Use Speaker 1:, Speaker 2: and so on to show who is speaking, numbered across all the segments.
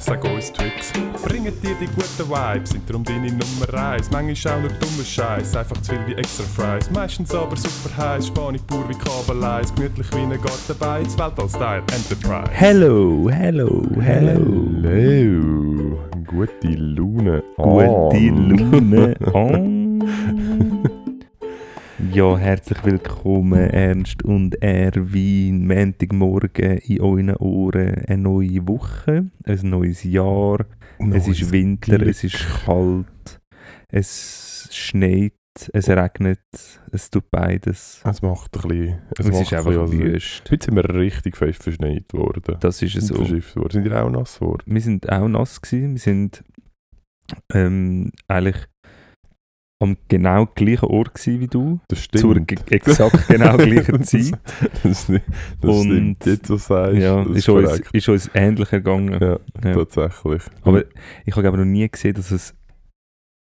Speaker 1: Sag uns Tricks, bringen dir die guten Vibes, sind darum deine Nummer eins. Manchmal auch nur dummer Scheiß, einfach zu viel wie extra Fries. Meistens aber super heiß, Spanisch pur wie Kabeleis, gemütlich wie ein Gartenbeiz, Weltall-Style Enterprise.
Speaker 2: Hello, hello, hello.
Speaker 1: Hello, gute Laune.
Speaker 2: Gute Laune. Ja, herzlich willkommen, Ernst und Erwin. Montagmorgen in euren Ohren eine neue Woche, ein neues Jahr. es ist Winter,
Speaker 1: Glück.
Speaker 2: es ist kalt, es schneit, es regnet, es tut beides.
Speaker 1: Es macht ein bisschen...
Speaker 2: Es,
Speaker 1: macht
Speaker 2: ist
Speaker 1: ein
Speaker 2: einfach
Speaker 1: bisschen was-
Speaker 2: wüst.
Speaker 1: Heute sind wir richtig fest verschneit worden.
Speaker 2: Das ist es so.
Speaker 1: verschifft worden. Sind ihr auch nass geworden?
Speaker 2: Wir sind auch nass gewesen. Wir sind ähm, eigentlich am genau gleichen Ort gewesen wie du.
Speaker 1: Das stimmt.
Speaker 2: Zur exakt genau gleichen Zeit.
Speaker 1: Das, das, das
Speaker 2: Und-
Speaker 1: stimmt. Jetzt, was sagst,
Speaker 2: Ja,
Speaker 1: das
Speaker 2: ist uns, ist uns ähnlich ergangen.
Speaker 1: Ja,
Speaker 2: Ja.
Speaker 1: tatsächlich.
Speaker 2: Aber ich habe noch nie gesehen, dass es.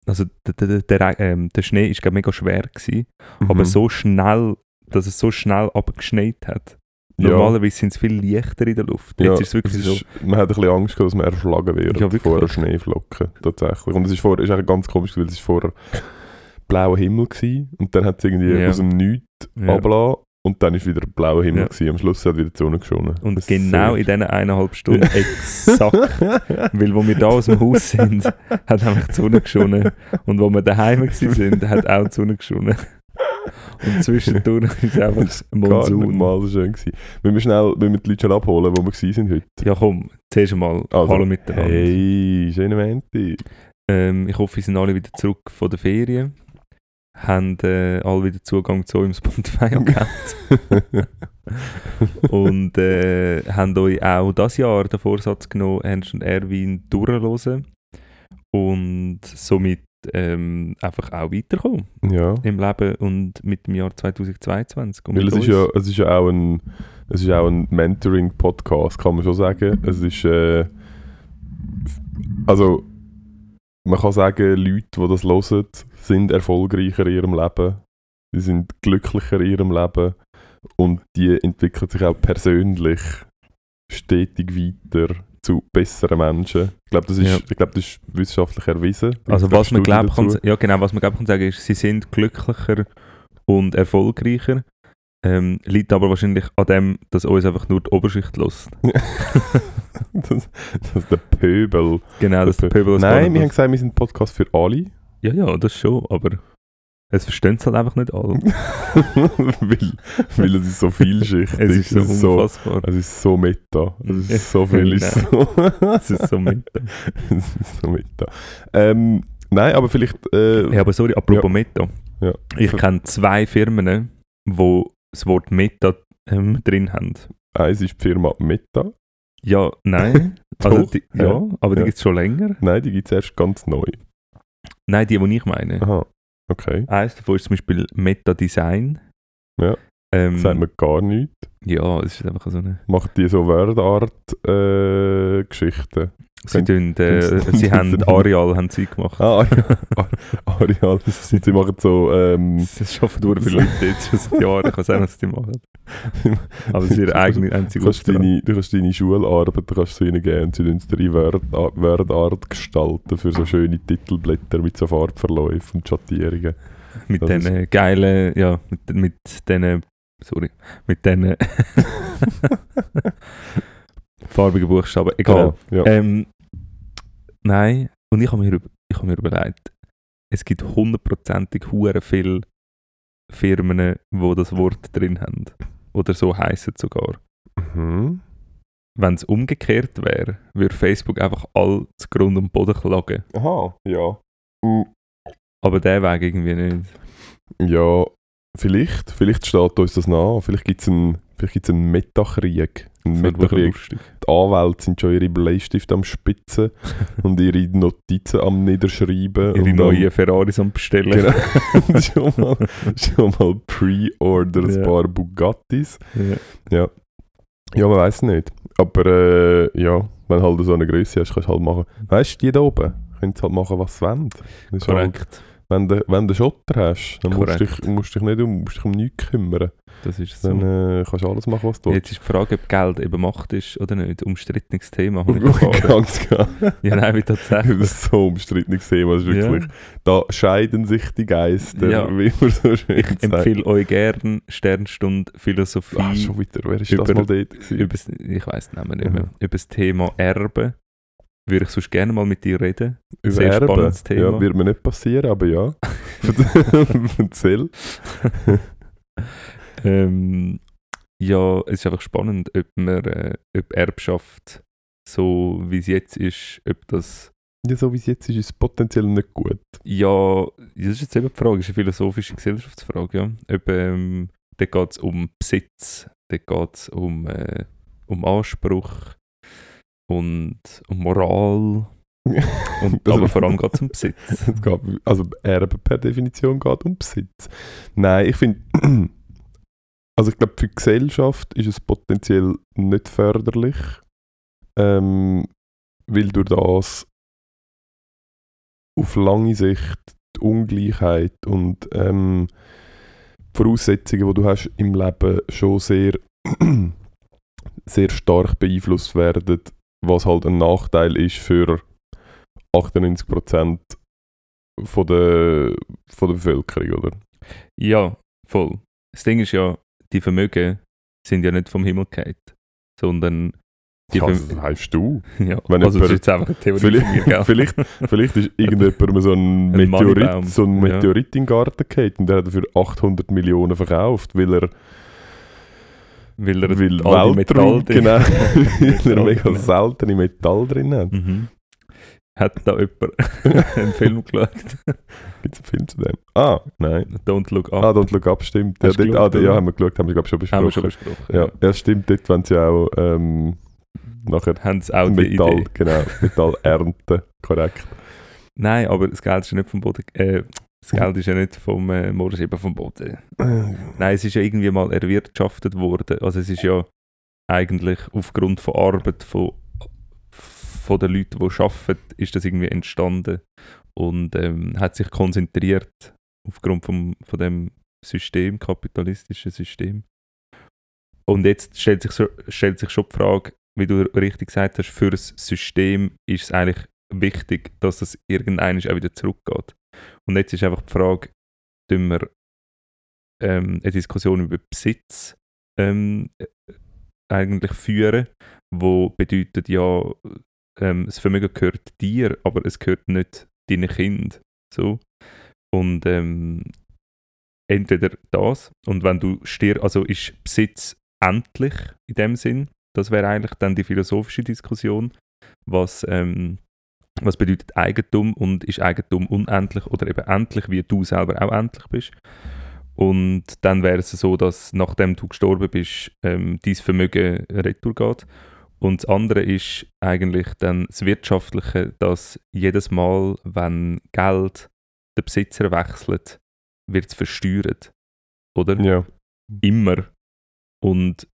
Speaker 2: Also der, der, der, ähm, der Schnee ist glaub, mega schwer gewesen,
Speaker 1: Mhm.
Speaker 2: aber so schnell, dass es so schnell abgeschneit hat.
Speaker 1: Ja.
Speaker 2: Normalerweise sind es viel leichter in der Luft.
Speaker 1: Ja,
Speaker 2: Jetzt ist es wirklich
Speaker 1: es
Speaker 2: so.
Speaker 1: ist, man hat ein bisschen Angst gehabt, dass man erschlagen wird
Speaker 2: Ja,
Speaker 1: vor einer Schneeflocke. Tatsächlich. Und es ist, vorher, ist eigentlich ganz komisch, weil es ist vorher blauer Himmel gewesen und dann hat es irgendwie
Speaker 2: Ja.
Speaker 1: aus dem Nichts
Speaker 2: Ja.
Speaker 1: runtergelassen und dann ist wieder blauer Himmel
Speaker 2: Ja.
Speaker 1: gewesen. Am Schluss hat wieder die Sonne geschonnen.
Speaker 2: Und
Speaker 1: Das
Speaker 2: genau in diesen eineinhalb Stunden exakt Weil wo wir da aus dem Haus sind, hat einfach die Sonne geschonnen. Und wo wir daheim gewesen sind, hat auch die Sonne geschonnen. Und zwischendurch ist einfach
Speaker 1: Gar nicht
Speaker 2: Monsun.
Speaker 1: mal so schön gewesen. Wenn wir schnell, wenn wir die Leute schon abholen, wo wir gewesen sind heute.
Speaker 2: Ja komm, zuerst einmal
Speaker 1: Also,
Speaker 2: Hallo miteinander.
Speaker 1: Hey, schönen Montag.
Speaker 2: Ähm, ich hoffe, wir sind alle wieder zurück von der Ferien. Haben äh, alle wieder Zugang zu eurem Spotify-Account. und äh, haben euch auch das Jahr den Vorsatz genommen, Ernst und Erwin durchzuhören. Und somit ähm, einfach auch weiterkommen
Speaker 1: ja.
Speaker 2: im Leben und mit dem Jahr 2022. Und
Speaker 1: Weil es ist, ja, es ist ja auch ein, es ist auch ein Mentoring-Podcast, kann man schon sagen. Es ist, äh, also, man kann sagen, Leute, die das hören, sind erfolgreicher in ihrem Leben. Sie sind glücklicher in ihrem Leben. Und die entwickeln sich auch persönlich stetig weiter zu besseren Menschen. Ich glaube, das, ist-
Speaker 2: Ja.
Speaker 1: ich glaube, das ist wissenschaftlich erwiesen.
Speaker 2: Also was man glauben kann, ja genau, was man glauben kann sagen ist, sie sind glücklicher und erfolgreicher. Ähm, liegt aber wahrscheinlich an dem, dass uns einfach nur die Oberschicht lässt.
Speaker 1: das, das ist der Pöbel.
Speaker 2: Genau, dass der Pöbel das
Speaker 1: Nein, wir haben gesagt, wir sind ein Podcast für alle.
Speaker 2: Ja, ja, das schon, aber es verstehen es halt einfach nicht alle.
Speaker 1: weil, weil es ist so vielschichtig.
Speaker 2: Es ist so
Speaker 1: es, ist so, es ist so meta. Es ist so viel. ist so,
Speaker 2: Es ist so mit.
Speaker 1: es ist so meta. Ähm, nein, aber vielleicht. Äh,
Speaker 2: Ja, aber sorry, apropos Meta.
Speaker 1: Ja.
Speaker 2: Ich kenne zwei Firmen, die das Wort Meta ähm, drin haben.
Speaker 1: Eins ist die Firma Meta.
Speaker 2: Ja, nein. also die, ja,
Speaker 1: ja.
Speaker 2: aber die
Speaker 1: Ja.
Speaker 2: gibt es schon länger.
Speaker 1: Nein, die gibt es erst ganz neu.
Speaker 2: Nein, die, die ich meine.
Speaker 1: Aha, okay.
Speaker 2: Eins davon ist zum Beispiel Meta Design.
Speaker 1: Ja.
Speaker 2: Ähm,
Speaker 1: Das sagt mir gar nichts.
Speaker 2: ja, es ist einfach so eine.
Speaker 1: Macht die so Wordart-Geschichten?
Speaker 2: Sie, tun, äh, sie haben Arial haben sie gemacht.
Speaker 1: ah, Ar- Arial. Sie machen so. Ähm,
Speaker 2: Das schaffen nur viele Leute jetzt schon seit Jahren. Ich weiß auch nicht, was die machen. Aber ist ihre eigene einzige
Speaker 1: Du kannst, deine, du kannst deine Schularbeit kannst du ihnen geben sie tun drei Word- Wordart gestalten für so schöne Titelblätter mit so Farbverläufen und Schattierungen.
Speaker 2: Mit
Speaker 1: das
Speaker 2: diesen geilen, ja, mit, mit diesen, sorry, mit diesen farbigen Buchstaben. Egal.
Speaker 1: Ah, ja.
Speaker 2: Ähm, nein, und ich habe mir, ich hab mir überlegt, es gibt hundertprozentig hure viele Firmen, wo das Wort drin haben. Oder so heißen sogar.
Speaker 1: Mhm.
Speaker 2: Wenn es umgekehrt wäre, würde Facebook einfach all zu Grund und Boden klagen.
Speaker 1: Aha, ja. Mm,
Speaker 2: Aber der Weg irgendwie nicht.
Speaker 1: Ja, vielleicht. Vielleicht steht uns das nach. Vielleicht gibt es einen, vielleicht gibt's einen Metakrieg.
Speaker 2: Wirklich
Speaker 1: Metakrieg. Die Anwälte sind schon ihre Bleistifte am Spitzen und ihre Notizen am Niederschreiben.
Speaker 2: Ihre
Speaker 1: und
Speaker 2: neuen Ferraris am Bestellen.
Speaker 1: Genau. schon mal, schon mal Pre-Order ein
Speaker 2: Ja.
Speaker 1: paar Bugattis.
Speaker 2: Ja.
Speaker 1: Ja, man weiß nicht. Aber äh, ja, wenn halt so eine Größe hast, kannst du halt machen. Weißt du, die da oben können halt machen, was sie wollen. Das ist halt,
Speaker 2: Korrekt.
Speaker 1: Wenn du wenn du Schotter hast, dann musst du dich, musst dich nicht um, musst dich um nichts kümmern.
Speaker 2: Das ist so.
Speaker 1: Dann äh, kannst du alles machen, was du
Speaker 2: Jetzt ist die Frage, ob Geld eben Macht ist oder nicht. Umstrittenes Thema, habe ich.
Speaker 1: Ganz klar.
Speaker 2: ja, nein, wie
Speaker 1: Das
Speaker 2: tatsächlich.
Speaker 1: ist so umstrittenes Thema. Das ist wirklich, Da scheiden sich die Geister,
Speaker 2: Ja.
Speaker 1: wie man so schön
Speaker 2: Ich empfehle euch gerne Sternstunde Philosophie.
Speaker 1: Ah, schon wieder. Wer ist das
Speaker 2: über-
Speaker 1: mal dort? gewesen?
Speaker 2: übers, ich weiß Namen nicht mehr.
Speaker 1: Mhm.
Speaker 2: Über das Thema Erbe. Würde ich sonst gerne mal mit dir reden.
Speaker 1: Über
Speaker 2: Sehr
Speaker 1: Erben?
Speaker 2: spannendes Thema.
Speaker 1: Ja, wird mir nicht passieren, aber ja. Erzähl.
Speaker 2: Ähm, ja, es ist einfach spannend, ob man äh, ob Erbschaft so wie es jetzt ist, ob das
Speaker 1: Ja, so wie es jetzt ist, ist es potenziell nicht gut.
Speaker 2: ja, das ist jetzt eben die Frage, das ist eine philosophische Gesellschaftsfrage, ja. Ob, ähm, da geht es um Besitz, da geht es um, äh, um Anspruch und um Moral, und,
Speaker 1: Also-
Speaker 2: aber vor allem geht es um Besitz.
Speaker 1: Es geht, also Erben per Definition geht um Besitz. Nein, ich finde, also ich glaube für die Gesellschaft ist es potenziell nicht förderlich, ähm, weil durch das auf lange Sicht die Ungleichheit und ähm, die Voraussetzungen, die du hast im Leben, schon sehr, sehr stark beeinflusst werden, was halt ein Nachteil ist für 98% von der, von der Bevölkerung, oder?
Speaker 2: Ja, voll. Das Ding ist ja, die Vermögen sind ja nicht vom Himmel gefallen, sondern die
Speaker 1: Ja,
Speaker 2: Verm-
Speaker 1: das weißt du.
Speaker 2: ja,
Speaker 1: Wenn
Speaker 2: also das ist jetzt einfach eine Theorie
Speaker 1: Vielleicht,
Speaker 2: mir,
Speaker 1: vielleicht, vielleicht ist irgendjemand so ein
Speaker 2: Ein
Speaker 1: Meteorit, so ein
Speaker 2: Ja.
Speaker 1: Meteorit in den Garten gehabt und der hat er für 800 Millionen verkauft, weil er,
Speaker 2: weil er
Speaker 1: weil
Speaker 2: all Metall drin-
Speaker 1: genau, weil er mega
Speaker 2: hat.
Speaker 1: seltene Metall drin hat.
Speaker 2: Mhm. Hat da jemand einen Film geschaut?
Speaker 1: Gibt es einen Film zu dem? Ah, nein.
Speaker 2: Don't Look Up.
Speaker 1: Ah, Don't Look Up, stimmt. Ja,
Speaker 2: Hast
Speaker 1: dort, ah, ja, haben wir geschaut, haben wir glaube ich schon
Speaker 2: haben wir
Speaker 1: besprochen.
Speaker 2: schon besprochen.
Speaker 1: ja, ja, stimmt, dort wollen sie auch ähm, nachher
Speaker 2: Haben sie auch die
Speaker 1: Metall,
Speaker 2: Idee?
Speaker 1: genau, Metall ernten, korrekt.
Speaker 2: Nein, aber das Geld ist ja nicht vom Boden. Äh, das Geld ist ja nicht vom äh, Mord, ist eben vom Boden. Nein, es ist ja irgendwie mal erwirtschaftet worden. Also es ist ja eigentlich aufgrund von Arbeit von, von den Leuten, die arbeiten, ist das irgendwie entstanden und ähm, hat sich konzentriert aufgrund vom, von dem System, kapitalistischen System. Und jetzt stellt sich, so, stellt sich schon die Frage, wie du richtig gesagt hast, für das System ist es eigentlich wichtig, dass es irgendein auch wieder zurückgeht. Und jetzt ist einfach die Frage, tun wir ähm, eine Diskussion über Besitz ähm, äh, eigentlich führen, wo bedeutet ja, ähm, das Vermögen gehört dir, aber es gehört nicht deinen Kind. So. Und ähm, entweder das, und wenn du stirbst, also ist Besitz endlich in dem Sinn, das wäre eigentlich dann die philosophische Diskussion, was, ähm, was bedeutet Eigentum und ist Eigentum unendlich oder eben endlich, wie du selber auch endlich bist. Und dann wäre es so, dass nachdem du gestorben bist, ähm, dein Vermögen retour geht. Und das andere ist eigentlich dann das Wirtschaftliche, dass jedes Mal, wenn Geld den Besitzer wechselt, wird es versteuert. Oder?
Speaker 1: Ja.
Speaker 2: Immer. Und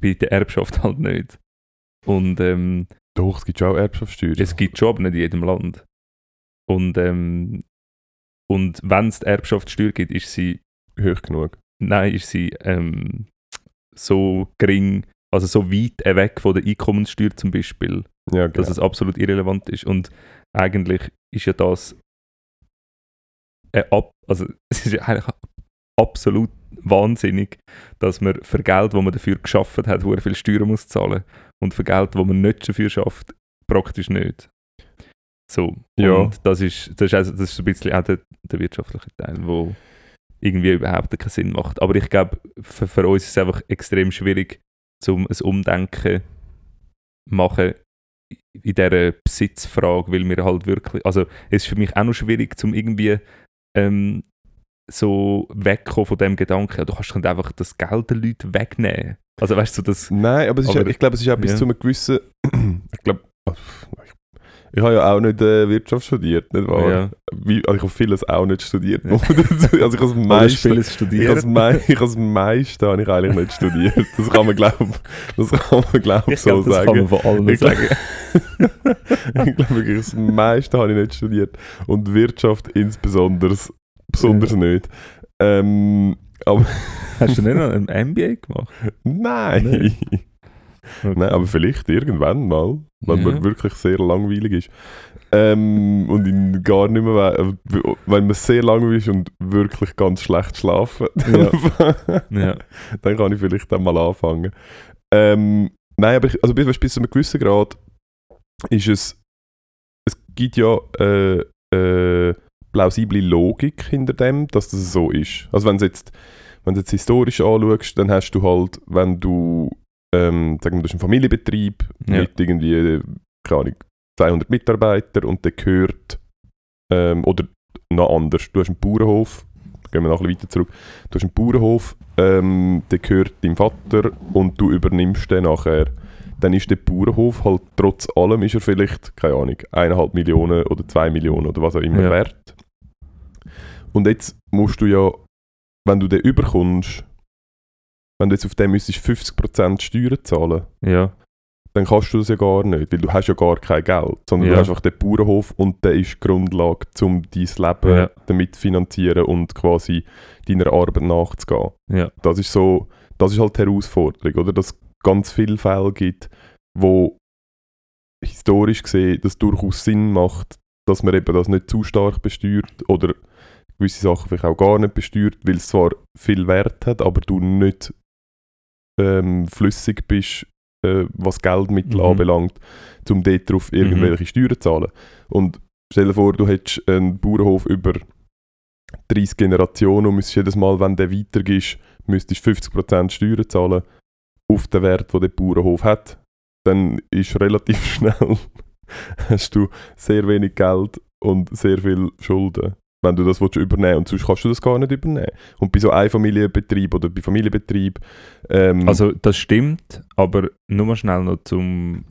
Speaker 2: bei der Erbschaft halt nicht. Und ähm,
Speaker 1: Doch, es gibt schon auch Erbschaftssteuer.
Speaker 2: es gibt schon, aber nicht in jedem Land. Und, ähm, und wenn es die Erbschaftssteuer gibt, ist sie
Speaker 1: hoch genug.
Speaker 2: Nein, ist sie ähm, so gering, also so weit weg von der Einkommenssteuer zum Beispiel,
Speaker 1: Ja,
Speaker 2: dass
Speaker 1: genau.
Speaker 2: es absolut irrelevant ist. Und eigentlich ist ja das äh, ab, also es ist ja eigentlich absolut wahnsinnig, dass man für Geld, das man dafür geschafft hat, sehr viel Steuern muss zahlen und für Geld, das man nicht dafür schafft, praktisch nicht. So.
Speaker 1: Ja.
Speaker 2: Und das ist, das ist, also, das ist so ein bisschen auch der, der wirtschaftliche Teil, wo irgendwie überhaupt keinen Sinn macht. Aber ich glaube, für, für uns ist es einfach extrem schwierig, zum ein Umdenken machen in dieser Besitzfrage, weil wir halt wirklich, also es ist für mich auch noch schwierig, zum irgendwie ähm, so wegkommen von dem Gedanken, ja, du kannst einfach das Geld den Leuten wegnehmen. Also weißt du, das,
Speaker 1: Nein, aber,
Speaker 2: Aber-
Speaker 1: ich glaube, es ist auch bis
Speaker 2: ja.
Speaker 1: zu einem gewissen. ich glaube, ich, ich habe ja auch nicht äh, Wirtschaft studiert, nicht wahr?
Speaker 2: ja,
Speaker 1: Wie, also ich habe vieles auch nicht studiert.
Speaker 2: Ja.
Speaker 1: also ich habe das meiste,
Speaker 2: vieles
Speaker 1: ich
Speaker 2: studieren.
Speaker 1: habe das, mei ich habe das meiste habe ich eigentlich nicht studiert. Das kann man glauben, das kann man glauben
Speaker 2: Ich
Speaker 1: so
Speaker 2: glaube, das kann
Speaker 1: sagen.
Speaker 2: man von allen
Speaker 1: Ich glaub-
Speaker 2: sagen.
Speaker 1: ich glaube wirklich, das meiste habe ich nicht studiert. Und Wirtschaft insbesondere besonders nicht. Ähm, aber
Speaker 2: Hast du nicht noch ein MBA gemacht?
Speaker 1: nein.
Speaker 2: Nein. Okay.
Speaker 1: Nein, aber vielleicht irgendwann mal, wenn
Speaker 2: Ja.
Speaker 1: man wirklich sehr langweilig ist. Ähm, und ihn gar nicht mehr we- wenn man sehr langweilig ist und wirklich ganz schlecht schlafen, dann,
Speaker 2: Ja.
Speaker 1: dann kann ich vielleicht dann mal anfangen. Ähm, nein, aber ich, also bis, bis zu einem gewissen Grad ist es, es gibt ja äh, äh, plausible Logik hinter dem, dass das so ist. Also wenn du jetzt, wenn du jetzt historisch anschaust, dann hast du halt, wenn du, ähm, sagen wir, du hast einen Familienbetrieb
Speaker 2: Ja.
Speaker 1: mit irgendwie, keine Ahnung, 200 Mitarbeitern und der gehört, ähm, oder noch anders, du hast einen Bauernhof, gehen wir noch ein bisschen weiter zurück, du hast einen Bauernhof, ähm, der gehört deinem Vater und du übernimmst den nachher. Dann ist der Bauernhof halt trotz allem, ist er vielleicht, keine Ahnung, eineinhalb Millionen oder zwei Millionen oder was auch immer
Speaker 2: Ja.
Speaker 1: wert. Und jetzt musst du ja, wenn du den überkommst, wenn du jetzt auf den müsstest 50% Steuern zahlen,
Speaker 2: ja.
Speaker 1: dann kannst du das ja gar nicht, weil du hast ja gar kein Geld, sondern
Speaker 2: Ja.
Speaker 1: du hast einfach den Bauernhof und der ist die Grundlage, um dein Leben
Speaker 2: Ja.
Speaker 1: damit zu finanzieren und quasi deiner Arbeit nachzugehen.
Speaker 2: Ja.
Speaker 1: Das ist so, das ist halt die Herausforderung, oder? Dass es ganz viele Fälle gibt, wo historisch gesehen das durchaus Sinn macht, dass man eben das nicht zu stark besteuert oder gewisse Sachen vielleicht auch gar nicht besteuert, weil es zwar viel Wert hat, aber du nicht ähm, flüssig bist, äh, was Geldmittel
Speaker 2: Mhm.
Speaker 1: anbelangt, um dort drauf irgendwelche Steuern zu zahlen. Und stell dir vor, du hättest einen Bauernhof über 30 Generationen und müsstest jedes Mal, wenn der weitergehst, müsstest 50% Steuern zahlen auf den Wert, den der Bauernhof hat. Dann ist relativ schnell, hast du sehr wenig Geld und sehr viel Schulden, wenn du das willst übernehmen Und sonst kannst du das gar nicht übernehmen. Und bei so Einfamilienbetrieb oder bei Familienbetrieb ähm,
Speaker 2: Also das stimmt, aber nur mal schnell noch zum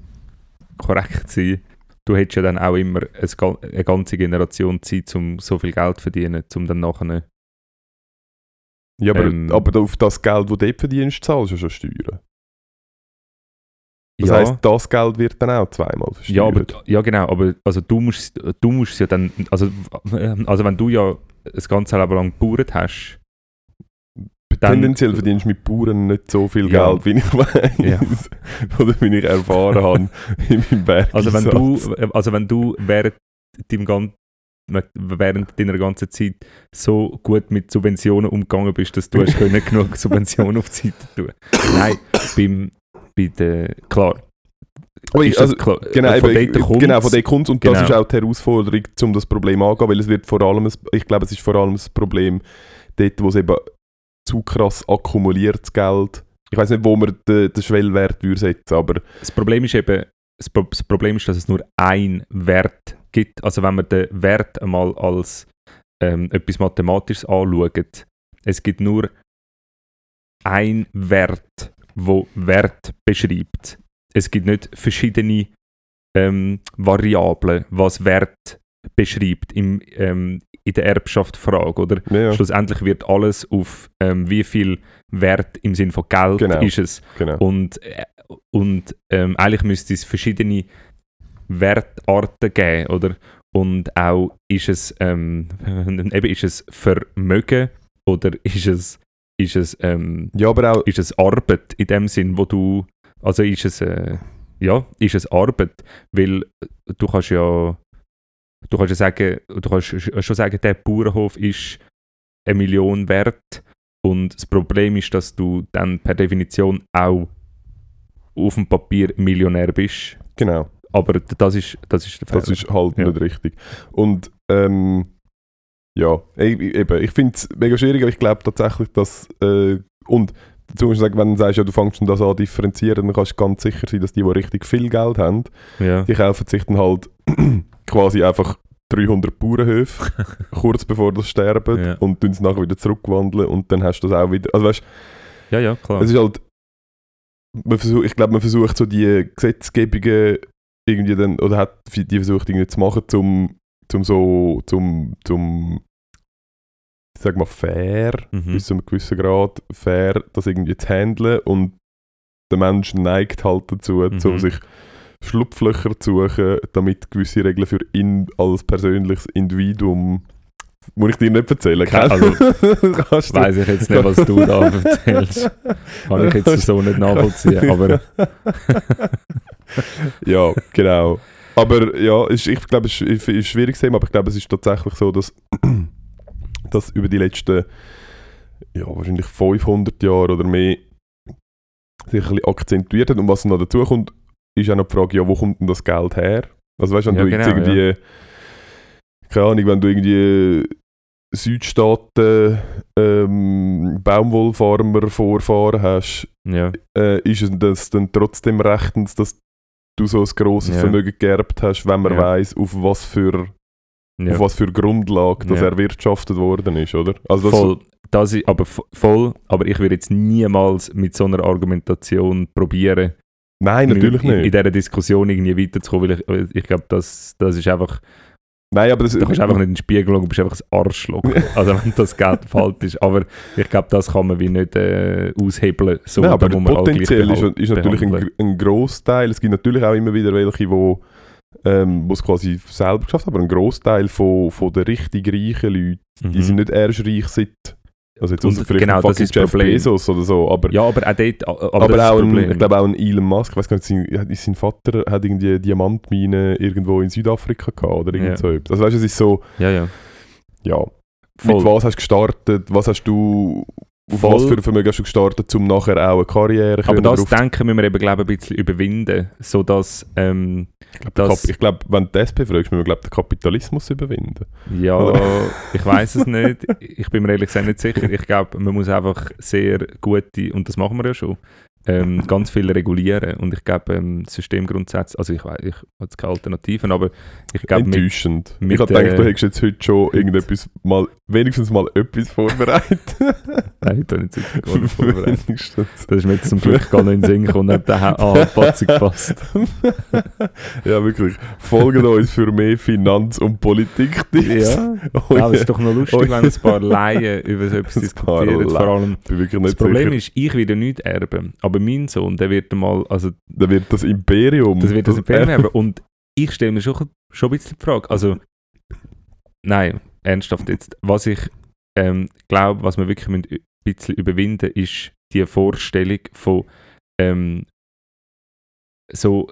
Speaker 2: korrekt sein. Du hättest ja dann auch immer eine ganze Generation Zeit, um so viel Geld zu verdienen, um dann nachher...
Speaker 1: ja, aber,
Speaker 2: ähm,
Speaker 1: aber auf das Geld, das du dort verdienst, zahlst du schon Steuern. Das
Speaker 2: ja,
Speaker 1: heisst, das Geld wird dann auch zweimal versteuert.
Speaker 2: ja, aber, ja genau, aber also du musst, du musst es ja dann... Also, also wenn du ja das ganze Leben lang gebaut hast, dann-
Speaker 1: Tendenziell verdienst du mit Bauern nicht so viel
Speaker 2: Ja.
Speaker 1: Geld, wie ich weiß.
Speaker 2: Ja.
Speaker 1: Oder wie ich erfahren habe in meinem Berg.
Speaker 2: Also wenn du, also wenn du während, deinem gan während deiner ganzen Zeit so gut mit Subventionen umgegangen bist, dass du hast können genug Subventionen auf die Seite tun. Nein, beim, bei der, klar.
Speaker 1: Ich-
Speaker 2: das
Speaker 1: also,
Speaker 2: klar,
Speaker 1: Genau,
Speaker 2: von
Speaker 1: eben,
Speaker 2: dort kommt's.
Speaker 1: genau, von dort kommt und das
Speaker 2: Genau.
Speaker 1: ist auch die Herausforderung, um das Problem anzugehen, weil es wird vor allem, ein- ich glaube, es ist vor allem das Problem dort, wo es eben zu krass akkumuliertes Geld, ich weiß nicht, wo man den, den Schwellwert würde setzen, aber
Speaker 2: Das Problem ist eben, das, Pro das Problem ist, dass es nur ein Wert gibt. Also wenn man den Wert einmal als ähm, etwas Mathematisches anschaut, es gibt nur ein Wert, wo Wert beschreibt. Es gibt nicht verschiedene ähm, Variablen, was Wert beschreibt im, ähm, in der Erbschaftsfrage, oder?
Speaker 1: ja,
Speaker 2: Schlussendlich wird alles auf ähm, wie viel Wert im Sinn von Geld
Speaker 1: Genau.
Speaker 2: ist es
Speaker 1: genau.
Speaker 2: und, äh, und ähm, eigentlich müsste es verschiedene Wertarten geben, oder? Und auch ist es, ähm, eben ist es Vermögen oder ist es, ist es, ähm,
Speaker 1: Ja, aber auch,
Speaker 2: ist es Arbeit in dem Sinn, wo du, also ist es, äh, ja, ist es Arbeit, weil du kannst ja, du kannst ja sagen, du kannst sch- schon sagen, der Bauernhof ist eine Million wert und das Problem ist, dass du dann per Definition auch auf dem Papier Millionär bist,
Speaker 1: genau.
Speaker 2: aber das ist, das ist der Fehler.
Speaker 1: Das ist halt
Speaker 2: Ja.
Speaker 1: nicht richtig. Und ähm, ja, ich, ich- eben, ich finde es mega schwierig, aber ich glaube tatsächlich, dass äh, und dazu musst du sagen, wenn du sagst, ja, du fängst schon das an differenzieren, dann kannst du ganz sicher sein, dass die, die richtig viel Geld haben,
Speaker 2: ja.
Speaker 1: die kaufen sich dann halt quasi einfach 300 Bauernhöfe, kurz bevor das sterben
Speaker 2: Ja.
Speaker 1: und tun es nachher wieder zurückwandeln und dann hast du das auch wieder, also weißt
Speaker 2: ja, ja, klar.
Speaker 1: es ist halt, man versuch, ich glaube, man versucht so die Gesetzgebungen irgendwie dann, oder hat die versucht irgendwie zu machen, zum, zum so, zum, zum, ich sag mal, fair,
Speaker 2: Mhm.
Speaker 1: bis zu einem gewissen Grad, fair, das irgendwie zu handeln und der Mensch neigt halt dazu,
Speaker 2: Mhm.
Speaker 1: um sich Schlupflöcher zu suchen, damit gewisse Regeln für ihn als persönliches Individuum muss ich dir nicht erzählen, gell?
Speaker 2: also,
Speaker 1: Kannst du-
Speaker 2: Weiß ich jetzt nicht, was du da erzählst. Kann ich jetzt so nicht nachvollziehen, aber
Speaker 1: ja, genau. Aber ja, ich glaube, es ist, ist ein schwieriges Thema, aber ich glaube, es ist tatsächlich so, dass, dass über die letzten, ja, wahrscheinlich 500 Jahre oder mehr sich ein bisschen akzentuiert hat. Und was noch dazu kommt, ist auch noch die Frage, ja, wo kommt denn das Geld her? Also weißt du, wenn
Speaker 2: Ja,
Speaker 1: du
Speaker 2: genau,
Speaker 1: irgendwie, keine Ahnung, wenn du irgendwie Südstaaten ähm, Baumwollfarmer vorfahren hast,
Speaker 2: ja,
Speaker 1: äh, ist es das dann trotzdem rechtens, dass du so ein grosses
Speaker 2: Ja.
Speaker 1: Vermögen geerbt hast, wenn man
Speaker 2: Ja.
Speaker 1: weiß, auf was für
Speaker 2: ja.
Speaker 1: auf was für Grundlage das
Speaker 2: Ja.
Speaker 1: erwirtschaftet worden ist, oder? Also das,
Speaker 2: voll. Das ist, aber voll, aber ich würde jetzt niemals mit so einer Argumentation probieren,
Speaker 1: nein, natürlich
Speaker 2: in, in
Speaker 1: nicht.
Speaker 2: dieser Diskussion irgendwie weiterzukommen, weil ich, ich glaube, das, das ist einfach,
Speaker 1: Nein, aber das,
Speaker 2: da kannst du einfach nicht in den Spiegel schauen, du bist einfach ein Arschloch. also wenn das Geld falsch ist. Aber ich glaube, das kann man wie nicht äh, aushebeln. So,
Speaker 1: Nein, aber potenziell ist, ist natürlich ein, ein Großteil. Es gibt natürlich auch immer wieder welche, wo ähm, es quasi selber geschafft haben, aber ein Großteil von, von den richtig reichen Leuten, die
Speaker 2: Mhm.
Speaker 1: sind nicht erst reich seit also jetzt
Speaker 2: Und
Speaker 1: vielleicht
Speaker 2: genau, das ist
Speaker 1: Jeff
Speaker 2: Problem.
Speaker 1: Bezos oder so, aber
Speaker 2: Ja, aber auch dort, aber,
Speaker 1: Aber, auch ein, ich glaube auch ein Elon Musk, ich weiß gar nicht, sein, sein Vater hat irgendwie Diamantmine irgendwo in Südafrika gehabt oder irgend
Speaker 2: Ja.
Speaker 1: so etwas. Also weißt du, es ist so,
Speaker 2: ja, ja.
Speaker 1: ja,
Speaker 2: Voll.
Speaker 1: mit was hast du gestartet, was hast du, auf
Speaker 2: Voll.
Speaker 1: was für ein Vermögen hast du gestartet, um nachher auch eine Karriere
Speaker 2: Aber
Speaker 1: können
Speaker 2: das Denken müssen wir eben, glaube ich, ein bisschen überwinden, sodass, ähm,
Speaker 1: ich glaube, glaube, wenn du die SP fragst, müssen wir glaub, den Kapitalismus überwinden.
Speaker 2: ja, ich weiß es nicht. Ich bin mir ehrlich gesagt nicht sicher. Ich glaube, man muss einfach sehr gute, und das machen wir ja schon, ähm, ganz viel regulieren. Und ich glaube, ähm, Systemgrundsätze, also ich weiß, ich habe keine Alternativen, aber ich glaube, mit,
Speaker 1: Enttäuschend.
Speaker 2: mit,
Speaker 1: ich habe gedacht, du
Speaker 2: äh,
Speaker 1: hättest jetzt heute schon irgendetwas mal, wenigstens mal etwas vorbereitet.
Speaker 2: nein, ich habe nicht sicher gar nicht vorbereitet. Das ist mir jetzt zum Glück gar nicht in den Sinn gekommen und hat den Anpassung gepasst.
Speaker 1: ja, wirklich. Folgt uns für mehr Finanz- und Politik-Tipps.
Speaker 2: Ja,
Speaker 1: Oh,
Speaker 2: ja,
Speaker 1: ja.
Speaker 2: ist doch noch lustig,
Speaker 1: Oh,
Speaker 2: wenn ein paar Laien über so etwas diskutieren. Vor allem, das Problem
Speaker 1: sicher.
Speaker 2: ist, ich werde nicht erben, aber mein Sohn, der wird mal, also
Speaker 1: Da wird das Imperium.
Speaker 2: das wird das Imperium erben und ich stelle mir schon, schon ein bisschen die Frage, also nein, ernsthaft jetzt, was ich ähm, glaube, was wir wirklich ein bisschen überwinden ist die Vorstellung von ähm, so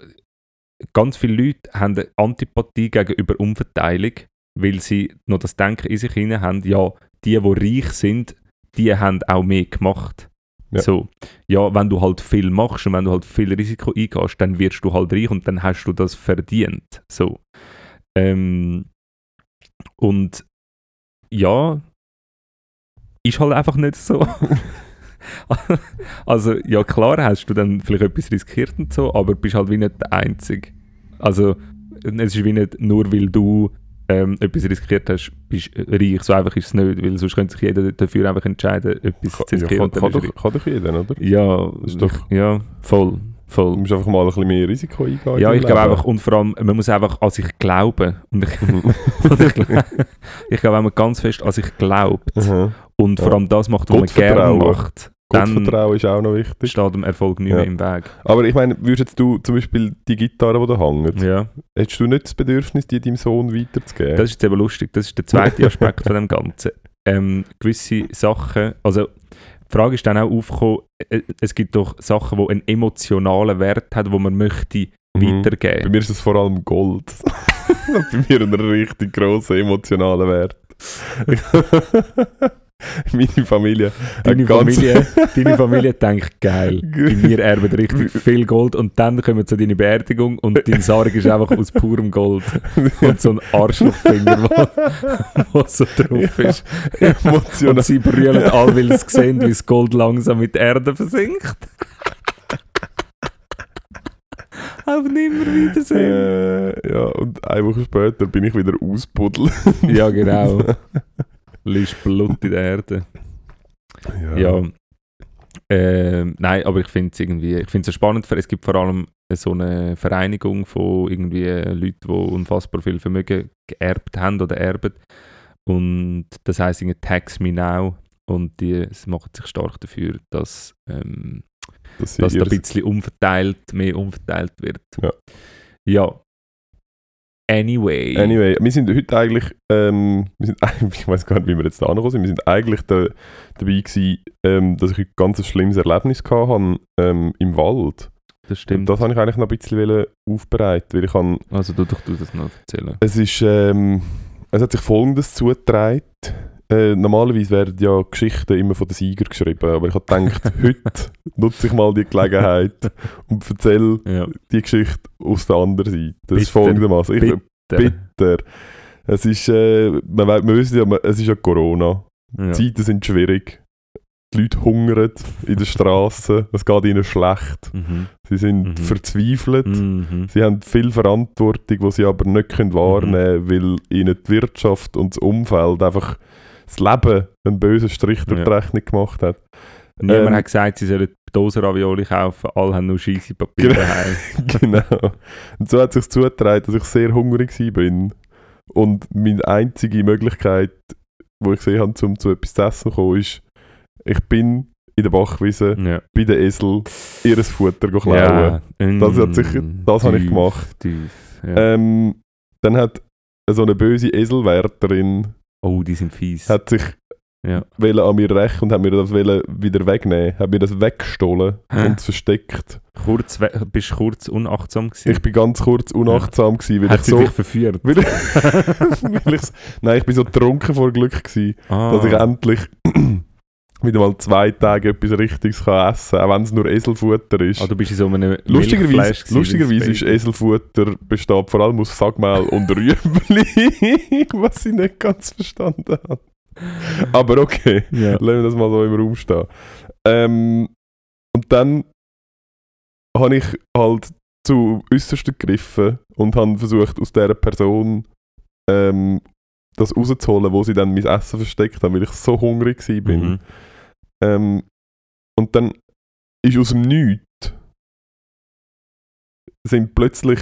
Speaker 2: ganz viele Leute haben eine Antipathie gegenüber Umverteilung, weil sie noch das Denken in sich hinein haben, ja, die, die reich sind, die haben auch mehr gemacht.
Speaker 1: Ja.
Speaker 2: So, ja, wenn du halt viel machst und wenn du halt viel Risiko eingehst, dann wirst du halt reich und dann hast du das verdient. So. Ähm, und ja, ist halt einfach nicht so. also, ja, klar hast du dann vielleicht etwas riskiert und so, aber bist halt wie nicht der Einzige. Also, es ist wie nicht nur, weil du ähm, etwas riskiert hast, bist reich. So einfach ist es nicht, weil sonst könnte sich jeder dafür einfach entscheiden, etwas
Speaker 1: Kann,
Speaker 2: zu
Speaker 1: ja,
Speaker 2: riskieren.
Speaker 1: kann,
Speaker 2: dann
Speaker 1: kann,
Speaker 2: er
Speaker 1: doch, kann doch jeder, oder?
Speaker 2: ja,
Speaker 1: ist doch-
Speaker 2: ja, voll,
Speaker 1: Du
Speaker 2: voll.
Speaker 1: musst einfach mal ein bisschen mehr Risiko eingehen.
Speaker 2: Ja, ich glaube einfach, und vor allem, man muss einfach an sich glauben. Und ich, und ich, glaube, wenn man ganz fest an sich glaubt
Speaker 1: Mhm.
Speaker 2: und vor
Speaker 1: Ja.
Speaker 2: allem das macht, was man gerne macht,
Speaker 1: Gottvertrauen ist auch noch wichtig.
Speaker 2: steht dem Erfolg nicht
Speaker 1: Ja.
Speaker 2: mehr im Weg.
Speaker 1: Aber ich meine, würdest jetzt du zum Beispiel die Gitarre, die da hängt,
Speaker 2: Ja.
Speaker 1: hättest du nicht das Bedürfnis, die deinem Sohn weiterzugeben?
Speaker 2: Das ist jetzt eben lustig. Das ist der zweite Aspekt von dem Ganzen. Ähm, gewisse Sachen, also die Frage ist dann auch aufgekommen, äh, es gibt doch Sachen, die einen emotionalen Wert haben, wo man möchte
Speaker 1: Mhm. Bei
Speaker 2: weitergeben.
Speaker 1: mir ist das vor allem Gold. Bei mir einen richtig grossen emotionalen Wert. Meine Familie.
Speaker 2: Deine Familie, deine Familie denkt, geil, wir erben richtig viel Gold und dann kommen wir zu deiner Beerdigung und dein Sarg ist einfach aus purem Gold und so ein Arschlochfinger, wo, wo so drauf ist.
Speaker 1: Emotional.
Speaker 2: Und sie brüllen all, weil sie sehen, wie das Gold langsam mit der Erde versinkt. Auf nimmer Wiedersehen.
Speaker 1: Äh, ja, und eine Woche später bin ich wieder ausbuddelt.
Speaker 2: Ja, genau. Liest Blut in der Erde. Ja. Ähm, nein, aber ich finde es irgendwie, ich finde es spannend, es gibt vor allem so eine Vereinigung von irgendwie Leuten, die unfassbar viel Vermögen geerbt haben oder erben. Und das heisst irgendwie Tax Me Now. Und die sie machen sich stark dafür, dass, ähm,
Speaker 1: dass
Speaker 2: dass da ein bisschen umverteilt, mehr umverteilt wird.
Speaker 1: Ja.
Speaker 2: Ja. Anyway.
Speaker 1: Anyway, wir sind heute eigentlich, ähm, wir sind, eigentlich- ich weiß gar nicht, wie wir jetzt da angekommen sind, wir sind eigentlich da, dabei gewesen, ähm, dass ich heute ganz ein schlimmes Erlebnis gehabt habe ähm, im Wald.
Speaker 2: Das
Speaker 1: Und
Speaker 2: stimmt.
Speaker 1: das habe ich eigentlich noch ein bisschen aufbereiten, weil ich habe,
Speaker 2: also du doch du das noch erzählen.
Speaker 1: es ist, ähm, es hat sich Folgendes zugetragen. Äh, normalerweise werden ja Geschichten immer von den Siegern geschrieben, aber ich habe gedacht, heute nutze ich mal die Gelegenheit und erzähle
Speaker 2: Ja.
Speaker 1: die Geschichte aus der anderen Seite. Das ist folgendermaßen. Ich,
Speaker 2: Bitte.
Speaker 1: bitter. Es ist, äh, man, man wissen ja, es ist ja Corona.
Speaker 2: Ja.
Speaker 1: Die Zeiten sind schwierig. Die Leute hungern in der Straße. Es geht ihnen schlecht.
Speaker 2: Mhm.
Speaker 1: Sie sind
Speaker 2: Mhm.
Speaker 1: verzweifelt.
Speaker 2: Mhm.
Speaker 1: Sie haben viel Verantwortung, die sie aber nicht können wahrnehmen können, weil ihnen die Wirtschaft und das Umfeld einfach das Leben einen bösen Strich durch die
Speaker 2: Ja.
Speaker 1: Rechnung gemacht hat.
Speaker 2: Niemand
Speaker 1: Ähm,
Speaker 2: hat gesagt, sie sollen Dosen-Ravioli kaufen, alle haben nur scheisse Papier
Speaker 1: Genau.
Speaker 2: daheim.
Speaker 1: genau. Und so hat sich zugetragen, dass ich sehr hungrig war. Und meine einzige Möglichkeit, wo ich gesehen habe, um zu etwas zu essen zu kommen, ist, ich bin in der Bachwiese
Speaker 2: Ja.
Speaker 1: bei den Esel ihres Futter klauen.
Speaker 2: Ja.
Speaker 1: Das hat sicher- das habe ich gemacht.
Speaker 2: Tief. Ja.
Speaker 1: Ähm, dann hat so eine böse Eselwärterin
Speaker 2: oh, die sind fies.
Speaker 1: hat sich
Speaker 2: ja.
Speaker 1: an mir rächen und hat mir das wieder wegnehmen. Hat mir das weggestohlen
Speaker 2: Hä?
Speaker 1: und versteckt.
Speaker 2: Kurz, bist du kurz unachtsam gewesen?
Speaker 1: Ich bin ganz kurz unachtsam gewesen, weil
Speaker 2: hat
Speaker 1: ich
Speaker 2: sie
Speaker 1: so...
Speaker 2: dich verführt?
Speaker 1: Weil ich, weil ich's- nein, ich bin so trunken vor Glück gewesen,
Speaker 2: Ah.
Speaker 1: dass ich endlich wieder mal zwei Tage etwas Richtiges kann essen kann, auch wenn es nur Eselfutter ist.
Speaker 2: ah, du bist in so einem
Speaker 1: lustigerweise lustigerweise ist. Eselfutter besteht vor allem aus Sagmehl und Rüebli, was ich nicht ganz verstanden habe. Aber okay,
Speaker 2: Ja.
Speaker 1: lassen wir das mal so im Raum stehen. Ähm, und dann habe ich halt zu Äußersten gegriffen und habe versucht, aus dieser Person ähm, das rauszuholen, wo sie dann mein Essen versteckt haben, weil ich so hungrig war. bin.
Speaker 2: Mhm.
Speaker 1: Ähm, und dann ist aus dem Nichts sind plötzlich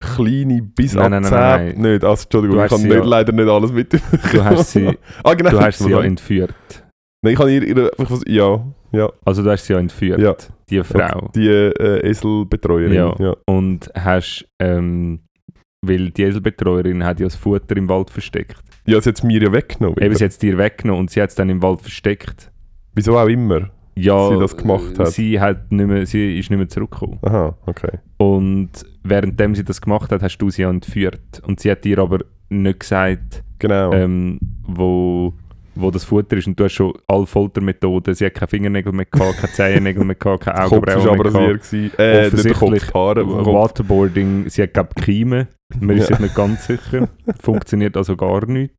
Speaker 1: kleine bis
Speaker 2: Nein,
Speaker 1: ab
Speaker 2: nein, nein,
Speaker 1: 10
Speaker 2: nein, nein.
Speaker 1: Nicht, also, Entschuldigung,
Speaker 2: Du
Speaker 1: ich habe nicht,
Speaker 2: ja-
Speaker 1: leider nicht alles mit.
Speaker 2: Du hast sie,
Speaker 1: ah, genau.
Speaker 2: du hast sie ja entführt.
Speaker 1: Nein, ich habe ihr, ihr einfach was, ja, ja,
Speaker 2: Also du hast sie ja entführt,
Speaker 1: Ja.
Speaker 2: die Frau.
Speaker 1: die äh, Eselbetreuerin.
Speaker 2: Ja.
Speaker 1: Ja.
Speaker 2: Und hast, ähm, weil die Eselbetreuerin hat ja das Futter im Wald versteckt.
Speaker 1: ja, sie hat es mir ja weggenommen.
Speaker 2: Eben, sie hat es dir weggenommen und sie hat es dann im Wald versteckt.
Speaker 1: Wieso auch immer.
Speaker 2: Ja,
Speaker 1: Sie das gemacht hat.
Speaker 2: Sie, hat nicht mehr, sie ist nicht mehr zurückgekommen.
Speaker 1: Aha, okay.
Speaker 2: Und währenddem sie das gemacht hat, hast du sie entführt. Und sie hat dir aber nicht gesagt,
Speaker 1: Genau.
Speaker 2: ähm, wo, wo das Futter ist. Und du hast schon alle Foltermethoden. Sie hat keine Fingernägel mehr gehabt, keine Zehennägel mehr gehabt, keine Augenbrauen mehr gehabt.
Speaker 1: Äh,
Speaker 2: Offensichtlich
Speaker 1: Haare.
Speaker 2: Waterboarding, sie hat glaube ich Kiemen. Man ist sich nicht ganz sicher. Funktioniert also gar nicht.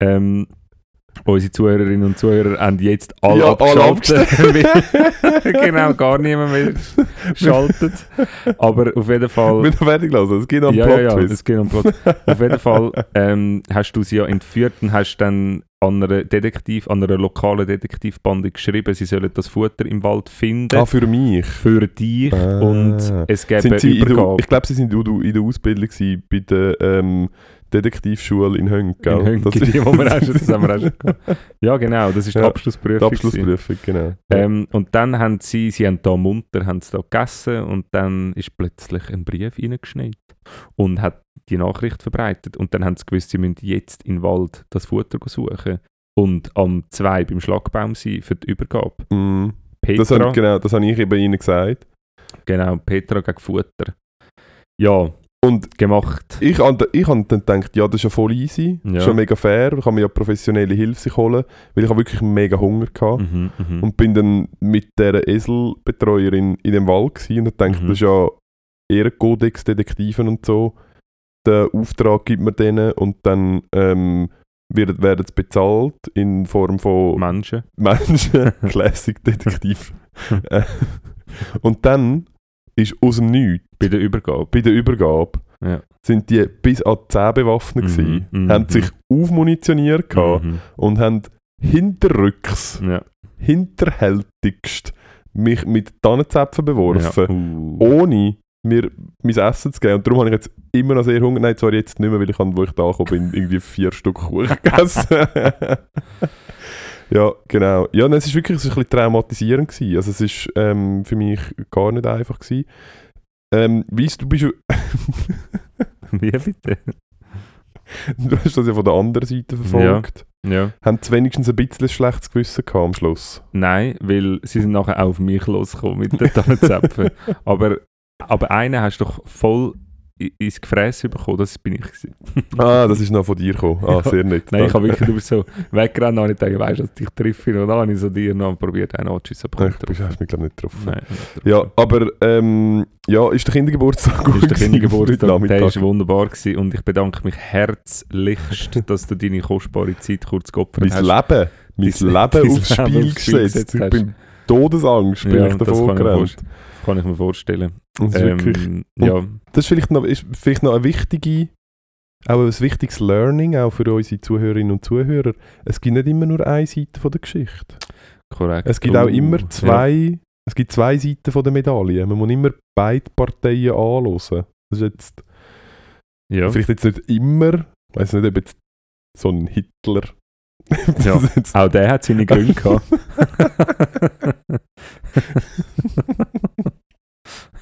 Speaker 2: Ähm, unsere Zuhörerinnen und Zuhörer haben jetzt alle
Speaker 1: Ja, alle
Speaker 2: abgeschaltet. weil- genau, gar niemand mehr schaltet. Aber auf jeden Fall...
Speaker 1: Bin fertig gelassen. Es geht einen
Speaker 2: ja, ja, ja,
Speaker 1: Plot-Twist.
Speaker 2: es geht um Plot. Auf jeden Fall ähm, hast du sie ja entführt und hast dann an einer Detektiv, an einer lokalen Detektivbande geschrieben, sie sollen das Futter im Wald finden.
Speaker 1: Ah, für mich.
Speaker 2: für dich
Speaker 1: Ah.
Speaker 2: und es gäbe
Speaker 1: Sind sie in der,
Speaker 2: Übergabe
Speaker 1: ich glaube, sie sind in der Ausbildung bei der ähm, Detektivschule in Hönk. gell?
Speaker 2: in Hönk,
Speaker 1: Das-
Speaker 2: die, wo wir auch schon, das haben wir auch schon. Ja, genau, das ist die
Speaker 1: Ja,
Speaker 2: Abschlussprüfung.
Speaker 1: Die Abschlussprüfung, genau.
Speaker 2: Ähm, und dann haben sie, sie haben da munter, haben sie da gegessen und dann ist plötzlich ein Brief reingeschneit und hat die Nachricht verbreitet. Und dann haben sie gewusst, sie müssen jetzt in den Wald das Futter suchen und am 2 beim Schlagbaum sein für die Übergabe.
Speaker 1: Mm,
Speaker 2: Petra,
Speaker 1: das, habe, genau, das habe ich eben ihnen gesagt.
Speaker 2: genau, Petra gegen Futter. Ja,
Speaker 1: Und
Speaker 2: gemacht.
Speaker 1: ich habe ich hab dann gedacht, ja, das ist ja voll easy,
Speaker 2: Ja.
Speaker 1: schon mega fair, ich kann mir ja professionelle Hilfe sich holen, weil ich habe wirklich mega Hunger gehabt.
Speaker 2: Mhm, mhm.
Speaker 1: Und bin dann mit dieser Eselbetreuerin in dem Wald gewesen und gedacht,
Speaker 2: Mhm.
Speaker 1: das ist ja Ehrenkodex, Detektiven und so. Den Auftrag gibt man denen und dann ähm, wird, werden sie bezahlt in Form von
Speaker 2: Menschen.
Speaker 1: Menschen, Classic Detektiv. Äh, und dann ist aus dem Nichts,
Speaker 2: Bei der Übergabe.
Speaker 1: bei der Übergabe,
Speaker 2: Ja.
Speaker 1: sind die bis an 10 bewaffnet
Speaker 2: Mhm,
Speaker 1: gewesen,
Speaker 2: mhm,
Speaker 1: haben sich aufmunitioniert gehabt
Speaker 2: Mhm.
Speaker 1: und haben hinterrücks,
Speaker 2: Ja.
Speaker 1: hinterhältigst mich mit Tannenzäpfen beworfen,
Speaker 2: Ja. Uh.
Speaker 1: ohne mir mein Essen zu geben. Und darum habe ich jetzt immer noch sehr Hunger. Nein, zwar jetzt nicht mehr, weil ich, habe, wo ich da gekommen bin, irgendwie vier Stück Kuchen gegessen. ja, genau. Ja, nein, es war wirklich ist ein bisschen traumatisierend. Gewesen. Also es ist ähm, für mich gar nicht einfach. Gewesen. Ähm, weißt du, du bist ja-
Speaker 2: Wie bitte?
Speaker 1: du hast das ja von der anderen Seite verfolgt.
Speaker 2: Ja.
Speaker 1: Haben sie wenigstens ein bisschen ein schlechtes Gewissen gehabt am Schluss?
Speaker 2: Nein, weil sie sind nachher auch auf mich losgekommen mit den Tannenzäpfen. aber, aber einen hast du doch voll ins Gefräß bekommen, das bin ich.
Speaker 1: Ah, das ist noch von dir gekommen. Ah, sehr nett.
Speaker 2: Nein, ich habe wirklich, bist so weggerannt und ich dachte, weißt du, dass ich dich treffe und dann habe ich so dir noch probiert, einen aber
Speaker 1: Nein,
Speaker 2: nicht
Speaker 1: ich hast mich glaube nicht getroffen.
Speaker 2: Nein, nicht
Speaker 1: Ja, aber ähm, ja, ist der Kindergeburtstag
Speaker 2: Das ist der Kindergeburtstag, der war wunderbar gewesen und ich bedanke mich herzlichst, dass du deine kostbare Zeit kurz geopfert
Speaker 1: Mein
Speaker 2: hast.
Speaker 1: Leben, mein Leben aufs
Speaker 2: Leben
Speaker 1: Spiel
Speaker 2: aufs Spiel
Speaker 1: gesetzt. Ich bin Todesangst, bin
Speaker 2: Ja,
Speaker 1: ich
Speaker 2: mir
Speaker 1: gerannt.
Speaker 2: Kann ich mir vorstellen.
Speaker 1: Das ist wirklich,
Speaker 2: Ähm, ja,
Speaker 1: das ist vielleicht noch, ist vielleicht noch eine wichtige, auch ein wichtiges Learning, auch für unsere Zuhörerinnen und Zuhörer. Es gibt nicht immer nur eine Seite von der Geschichte.
Speaker 2: korrekt.
Speaker 1: Es gibt auch immer
Speaker 2: ja.
Speaker 1: zwei, es gibt zwei Seiten von der Medaille. Man muss immer beide Parteien anhören. Das ist jetzt
Speaker 2: Ja.
Speaker 1: Vielleicht jetzt nicht immer, ich weiß nicht, ob jetzt so ein Hitler.
Speaker 2: Ja. Auch der hat seine Gründe gehabt.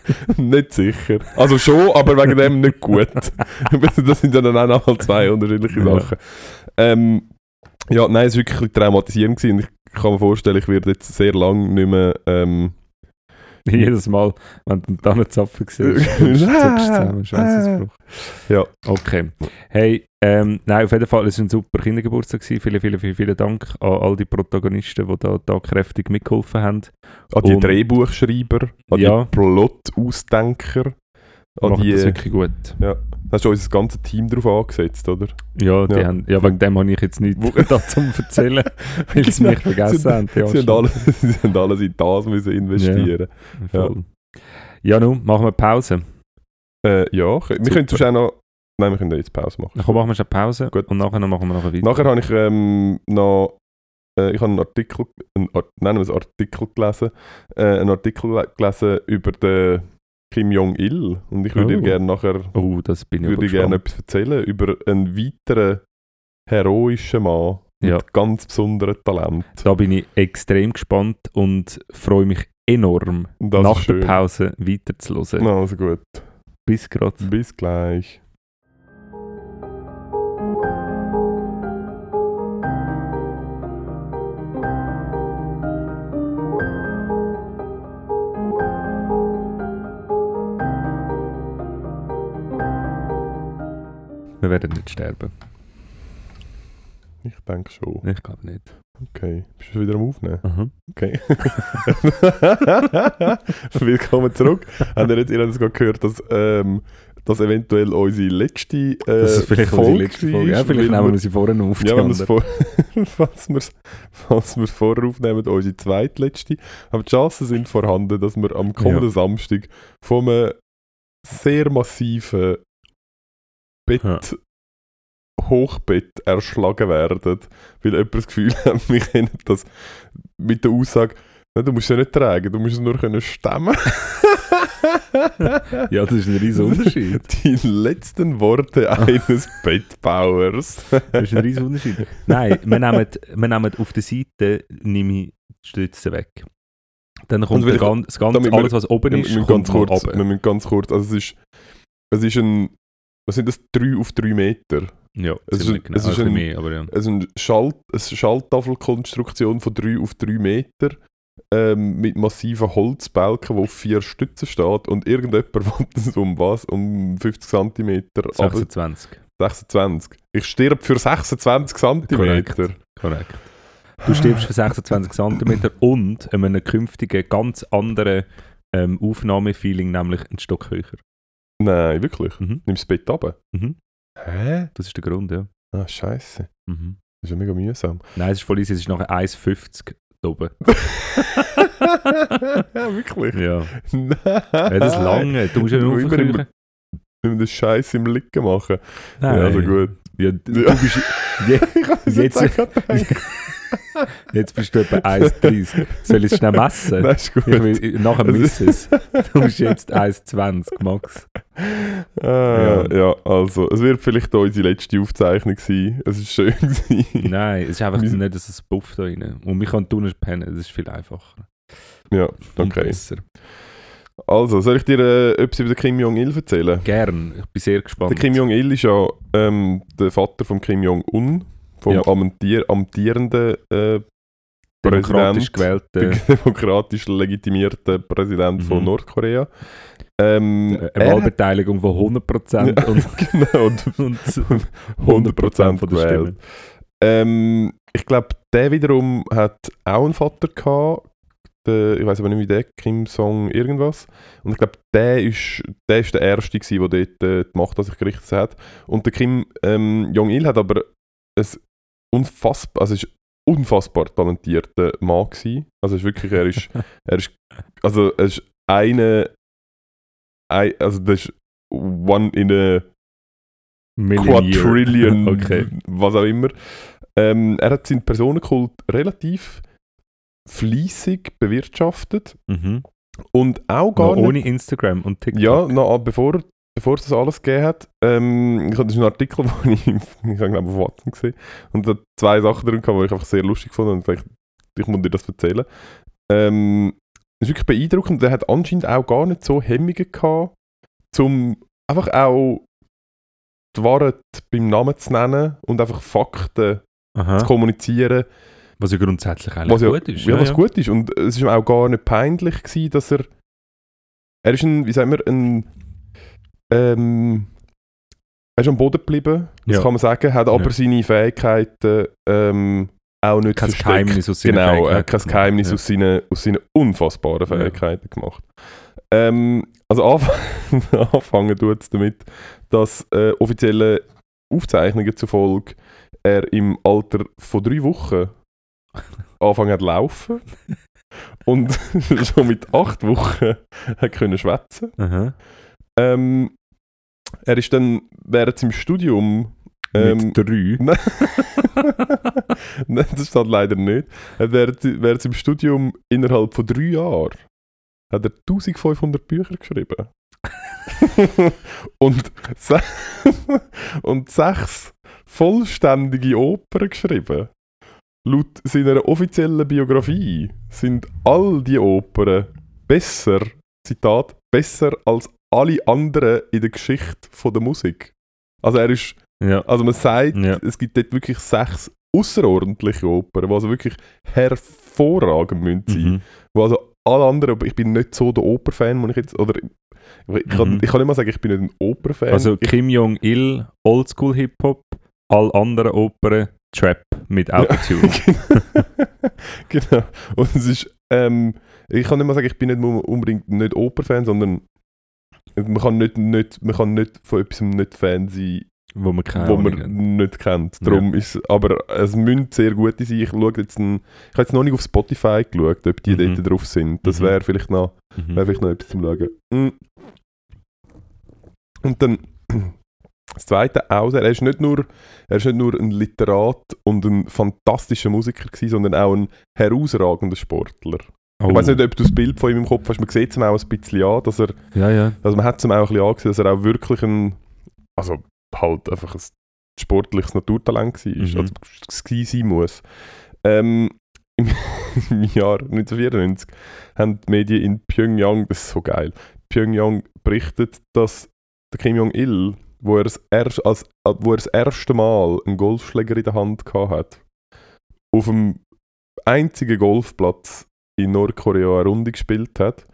Speaker 1: nicht sicher. Also schon, aber wegen dem nicht gut. das sind dann auch nochmal zwei unterschiedliche
Speaker 2: Ja.
Speaker 1: Sachen. Ähm, ja, nein, es war wirklich traumatisierend gewesen. Ich kann mir vorstellen, ich werde jetzt sehr lange nicht mehr. Ähm,
Speaker 2: Jedes Mal, wenn du einen Tannenzapfen siehst, zuckst du zusammen. Scheissesbruch.
Speaker 1: Ja.
Speaker 2: Okay. Hey, ähm, nein, auf jeden Fall, es war ein super Kindergeburtstag. Gewesen. Vielen, vielen, vielen, vielen Dank an all die Protagonisten, die da, da kräftig mitgeholfen haben.
Speaker 1: an die
Speaker 2: Und-
Speaker 1: Drehbuchschreiber, an
Speaker 2: Ja.
Speaker 1: die Plot-Ausdenker, an die.
Speaker 2: das wirklich gut.
Speaker 1: Hast du unser ganzes Team darauf angesetzt, oder?
Speaker 2: Ja, die
Speaker 1: Ja.
Speaker 2: Haben, ja, wegen dem habe ich jetzt nichts da zum erzählen, weil sie mich vergessen haben. Ja,
Speaker 1: sie, haben alle, sie haben alles in das müssen investieren.
Speaker 2: Voll. Ja, nun, machen wir Pause.
Speaker 1: Äh, ja, wir
Speaker 2: Super.
Speaker 1: können auch noch. Nein, wir können jetzt Pause machen.
Speaker 2: Dann machen wir schon Pause
Speaker 1: Gut.
Speaker 2: und nachher machen wir noch weiter.
Speaker 1: Nachher habe ich ähm, noch. Äh, ich habe einen Artikel, einen, Art- nennen wir es Artikel gelesen, äh, einen Artikel le- gelesen über den Kim Jong-il und ich würde dir
Speaker 2: Oh.
Speaker 1: gerne nachher
Speaker 2: Oh, das bin ich
Speaker 1: würde dir gerne etwas erzählen über einen weiteren heroischen Mann mit
Speaker 2: Ja.
Speaker 1: ganz besonderen Talent.
Speaker 2: Da bin ich extrem gespannt und freue mich enorm,
Speaker 1: das
Speaker 2: nach der. Pause weiterzuhören.
Speaker 1: Also gut,
Speaker 2: Bis gerade.
Speaker 1: bis gleich.
Speaker 2: Wir werden nicht sterben.
Speaker 1: Ich denke schon.
Speaker 2: Ich glaube nicht.
Speaker 1: Okay, bist du wieder am Aufnehmen?
Speaker 2: Aha.
Speaker 1: Okay. Willkommen zurück. Habt ihr jetzt ihr habt es gerade gehört, dass ähm, das eventuell unsere letzte äh,
Speaker 2: Das ist vielleicht unsere letzte Folge. Ja, vielleicht nehmen wir
Speaker 1: wir-
Speaker 2: sie vorher auf.
Speaker 1: Ja, wenn wir vor, falls wir es falls wir's vorher aufnehmen, unsere zweitletzte. Aber die Chancen sind vorhanden, dass wir am kommenden Samstag von einem sehr massiven Bett,
Speaker 2: Ja.
Speaker 1: Hochbett erschlagen werden, weil jemand das Gefühl hat, wir können das mit der Aussage, «Nein, du musst es ja nicht tragen, du musst es nur können stemmen.
Speaker 2: Ja, das ist ein riesen Unterschied.
Speaker 1: Die letzten Worte eines Bettbauers.
Speaker 2: Das ist ein riesen Unterschied. Nein, wir nehmen, wir nehmen auf der Seite nehme ich die Stütze weg. Dann kommt
Speaker 1: weil
Speaker 2: der
Speaker 1: ich-
Speaker 2: gan- das ganze,
Speaker 1: wir-
Speaker 2: alles, was oben
Speaker 1: Wir
Speaker 2: ist,
Speaker 1: müssen
Speaker 2: kommt
Speaker 1: ganz kurz,
Speaker 2: runter.
Speaker 1: wir müssen ganz kurz, also es ist, es ist ein, was sind das, 3 auf 3 Meter.
Speaker 2: Ja,
Speaker 1: Es ist ein-
Speaker 2: genau.
Speaker 1: es ist
Speaker 2: Also ein
Speaker 1: ein-
Speaker 2: mehr, aber ja.
Speaker 1: Es ist eine, Schalt, eine Schalttafelkonstruktion von 3 auf 3 Meter. ähm, mit massiven Holzbalken, der auf vier Stützen steht und irgendjemand will das um was? Um 50 cm.
Speaker 2: 26.
Speaker 1: 26. Ich stirb für 26 cm.
Speaker 2: Korrekt. Korrekt. Du stirbst für 26 cm und einem künftigen ganz anderen ähm, Aufnahmefeeling, nämlich ein Stock höher.
Speaker 1: Nein, wirklich?
Speaker 2: Mhm.
Speaker 1: Nimmst das Bett runter?
Speaker 2: Mhm.
Speaker 1: Hä?
Speaker 2: Das ist der Grund, ja.
Speaker 1: Ah, scheiße.
Speaker 2: Mhm.
Speaker 1: Das ist ja mega mühsam.
Speaker 2: Nein, es ist voll easy, es ist nachher 1,50 da oben.
Speaker 1: ja, wirklich?
Speaker 2: Ja.
Speaker 1: Nein.
Speaker 2: ja, das ist lange. Du musst ja nur.
Speaker 1: Wenn wir das Scheiß im Liegen machen.
Speaker 2: Nein.
Speaker 1: Ja, also gut.
Speaker 2: Ja, du,
Speaker 1: Ja.
Speaker 2: bist, je,
Speaker 1: Ich es
Speaker 2: Jetzt-
Speaker 1: jetzt
Speaker 2: bist du etwa 1,30. Soll ich es schnell messen?
Speaker 1: Nein, ist gut.
Speaker 2: Ich will, nachher
Speaker 1: Also-
Speaker 2: miss es. Du bist jetzt 1,20 Max.
Speaker 1: Ah, ja. also, es wird vielleicht auch unsere letzte Aufzeichnung sein. Es ist schön gewesen.
Speaker 2: Nein, es ist einfach
Speaker 1: Wir-
Speaker 2: nicht so ein Buff da rein. Und wir können tun pennen, das ist viel einfacher.
Speaker 1: Ja,
Speaker 2: Und
Speaker 1: okay.
Speaker 2: besser.
Speaker 1: Also, soll ich dir äh, etwas über den Kim Jong-il erzählen?
Speaker 2: Gern, ich bin sehr gespannt.
Speaker 1: Der Kim Jong-il ist ja ähm, der Vater von Kim Jong-un, vom
Speaker 2: Ja.
Speaker 1: amtier amtierenden äh,
Speaker 2: Demokratisch
Speaker 1: Präsident,
Speaker 2: gewählte
Speaker 1: demokratisch legitimierte Präsident von
Speaker 2: Mhm.
Speaker 1: Nordkorea. Ähm,
Speaker 2: eine Wahlbeteiligung von 100%
Speaker 1: Ja,
Speaker 2: und,
Speaker 1: genau, und
Speaker 2: und
Speaker 1: 100%
Speaker 2: von der. Stimmen.
Speaker 1: Ähm, ich glaube, der wiederum hat auch einen Vater gehabt. Der, ich weiß aber nicht, wie der Kim Song irgendwas. Und ich glaube, der ist, der ist der Erste, gewesen, der dort äh, die Macht an sich gerichtet hat. Und der Kim ähm, Jong-il hat aber ein unfassbar, also ist unfassbar talentierter Mann gewesen. Also ist wirklich, er ist, er ist, also er ist eine, ein, also das ist one in a
Speaker 2: Million.
Speaker 1: Quadrillion,
Speaker 2: Okay.
Speaker 1: was auch immer. Ähm, er hat seinen Personenkult relativ fließig bewirtschaftet
Speaker 2: Mhm.
Speaker 1: und auch gar
Speaker 2: Noch
Speaker 1: nicht.
Speaker 2: ohne Instagram und TikTok.
Speaker 1: Ja, noch, bevor, bevor es das alles gegeben hat. Ähm, ich habe das ist ein Artikel, den ich, ich glaube auf Watson gesehen und da zwei Sachen drin gehabt, die ich einfach sehr lustig fand und ich, ich muss dir das erzählen. Ähm, das ist wirklich beeindruckend. Der hat anscheinend auch gar nicht so Hemmungen gehabt, um einfach auch die Wahrheit beim Namen zu nennen und einfach Fakten
Speaker 2: Aha.
Speaker 1: zu kommunizieren,
Speaker 2: Was ja grundsätzlich eigentlich
Speaker 1: was ja,
Speaker 2: gut ist.
Speaker 1: ja, was gut ist. Und es ist ihm auch gar nicht peinlich gewesen, dass er er ist ein, wie sagen wir, ein ähm, er ist am Boden geblieben, das
Speaker 2: Ja.
Speaker 1: kann man sagen, hat aber
Speaker 2: Ja.
Speaker 1: seine Fähigkeiten ähm, auch nicht
Speaker 2: Kein
Speaker 1: versteckt.
Speaker 2: Geheimnis aus seinen
Speaker 1: Genau, er hat kein. Geheimnis
Speaker 2: Ja.
Speaker 1: aus, seinen, aus seinen unfassbaren
Speaker 2: Ja.
Speaker 1: Fähigkeiten gemacht. Ähm, also anfangen, anfangen tut es damit, dass äh, offizielle Aufzeichnungen zufolge er im Alter von drei Wochen angefangen hat zu laufen und schon mit acht Wochen hat können schwätzen. Ähm, er ist dann während seinem Studium ähm,
Speaker 2: Mit drei.
Speaker 1: Nein, Nein, das steht leider nicht. Er während, während seinem Studium innerhalb von drei Jahren hat er 1500 Bücher geschrieben. und, se und sechs vollständige Opern geschrieben. Laut seiner offiziellen Biografie sind all die Opern besser, Zitat, besser als alle anderen in der Geschichte von der Musik. Also er ist
Speaker 2: Ja.
Speaker 1: also man sagt,
Speaker 2: Ja.
Speaker 1: es gibt dort wirklich sechs außerordentliche Opern, die also wirklich hervorragend sein.
Speaker 2: Mhm.
Speaker 1: Wo also alle anderen, ich bin nicht so der Operfan, muss ich jetzt, oder ich, kann,
Speaker 2: Mhm.
Speaker 1: ich kann nicht mal sagen, ich bin nicht ein Operfan.
Speaker 2: Also
Speaker 1: ich,
Speaker 2: Kim Jong-il, Oldschool Hip-Hop, all anderen Opern, Trap mit Autotune.
Speaker 1: genau. Und es ist, ähm, ich kann nicht mal sagen, ich bin nicht unbedingt nicht Operfan, sondern man kann nicht, nicht, man kann nicht von etwas nicht Fan sein,
Speaker 2: wo man keine
Speaker 1: wo man nicht kennt. Darum ist aber es müssen sehr gute sein. Ich schaue jetzt ein, ich habe jetzt noch nicht auf Spotify geschaut, ob die
Speaker 2: Mhm.
Speaker 1: dort drauf sind. Das
Speaker 2: Mhm.
Speaker 1: wäre vielleicht noch,
Speaker 2: Mhm.
Speaker 1: wäre vielleicht noch etwas zum Schauen. Mm. Und dann das zweite auch sehr, er ist nicht nur, er ist nicht nur ein Literat und ein fantastischer Musiker gewesen, sondern auch ein herausragender Sportler.
Speaker 2: Oh.
Speaker 1: Ich weiß nicht, ob du das Bild von ihm im Kopf hast, man sieht es ihm auch ein bisschen an, dass er
Speaker 2: Ja, ja.
Speaker 1: also man hat es ihm auch ein bisschen angesehen, dass er auch wirklich ein, also halt einfach ein sportliches Naturtalent war,
Speaker 2: Mhm.
Speaker 1: also sein muss. Ähm, im, Im Jahr 1994 haben die Medien in Pyongyang, das ist so geil, Pyongyang berichtet, dass der Kim Jong-il, wo, er das erst- als, äh, wo er das erste Mal einen Golfschläger in der Hand gehabt hat, auf dem einzigen Golfplatz in Nordkorea eine Runde gespielt hat.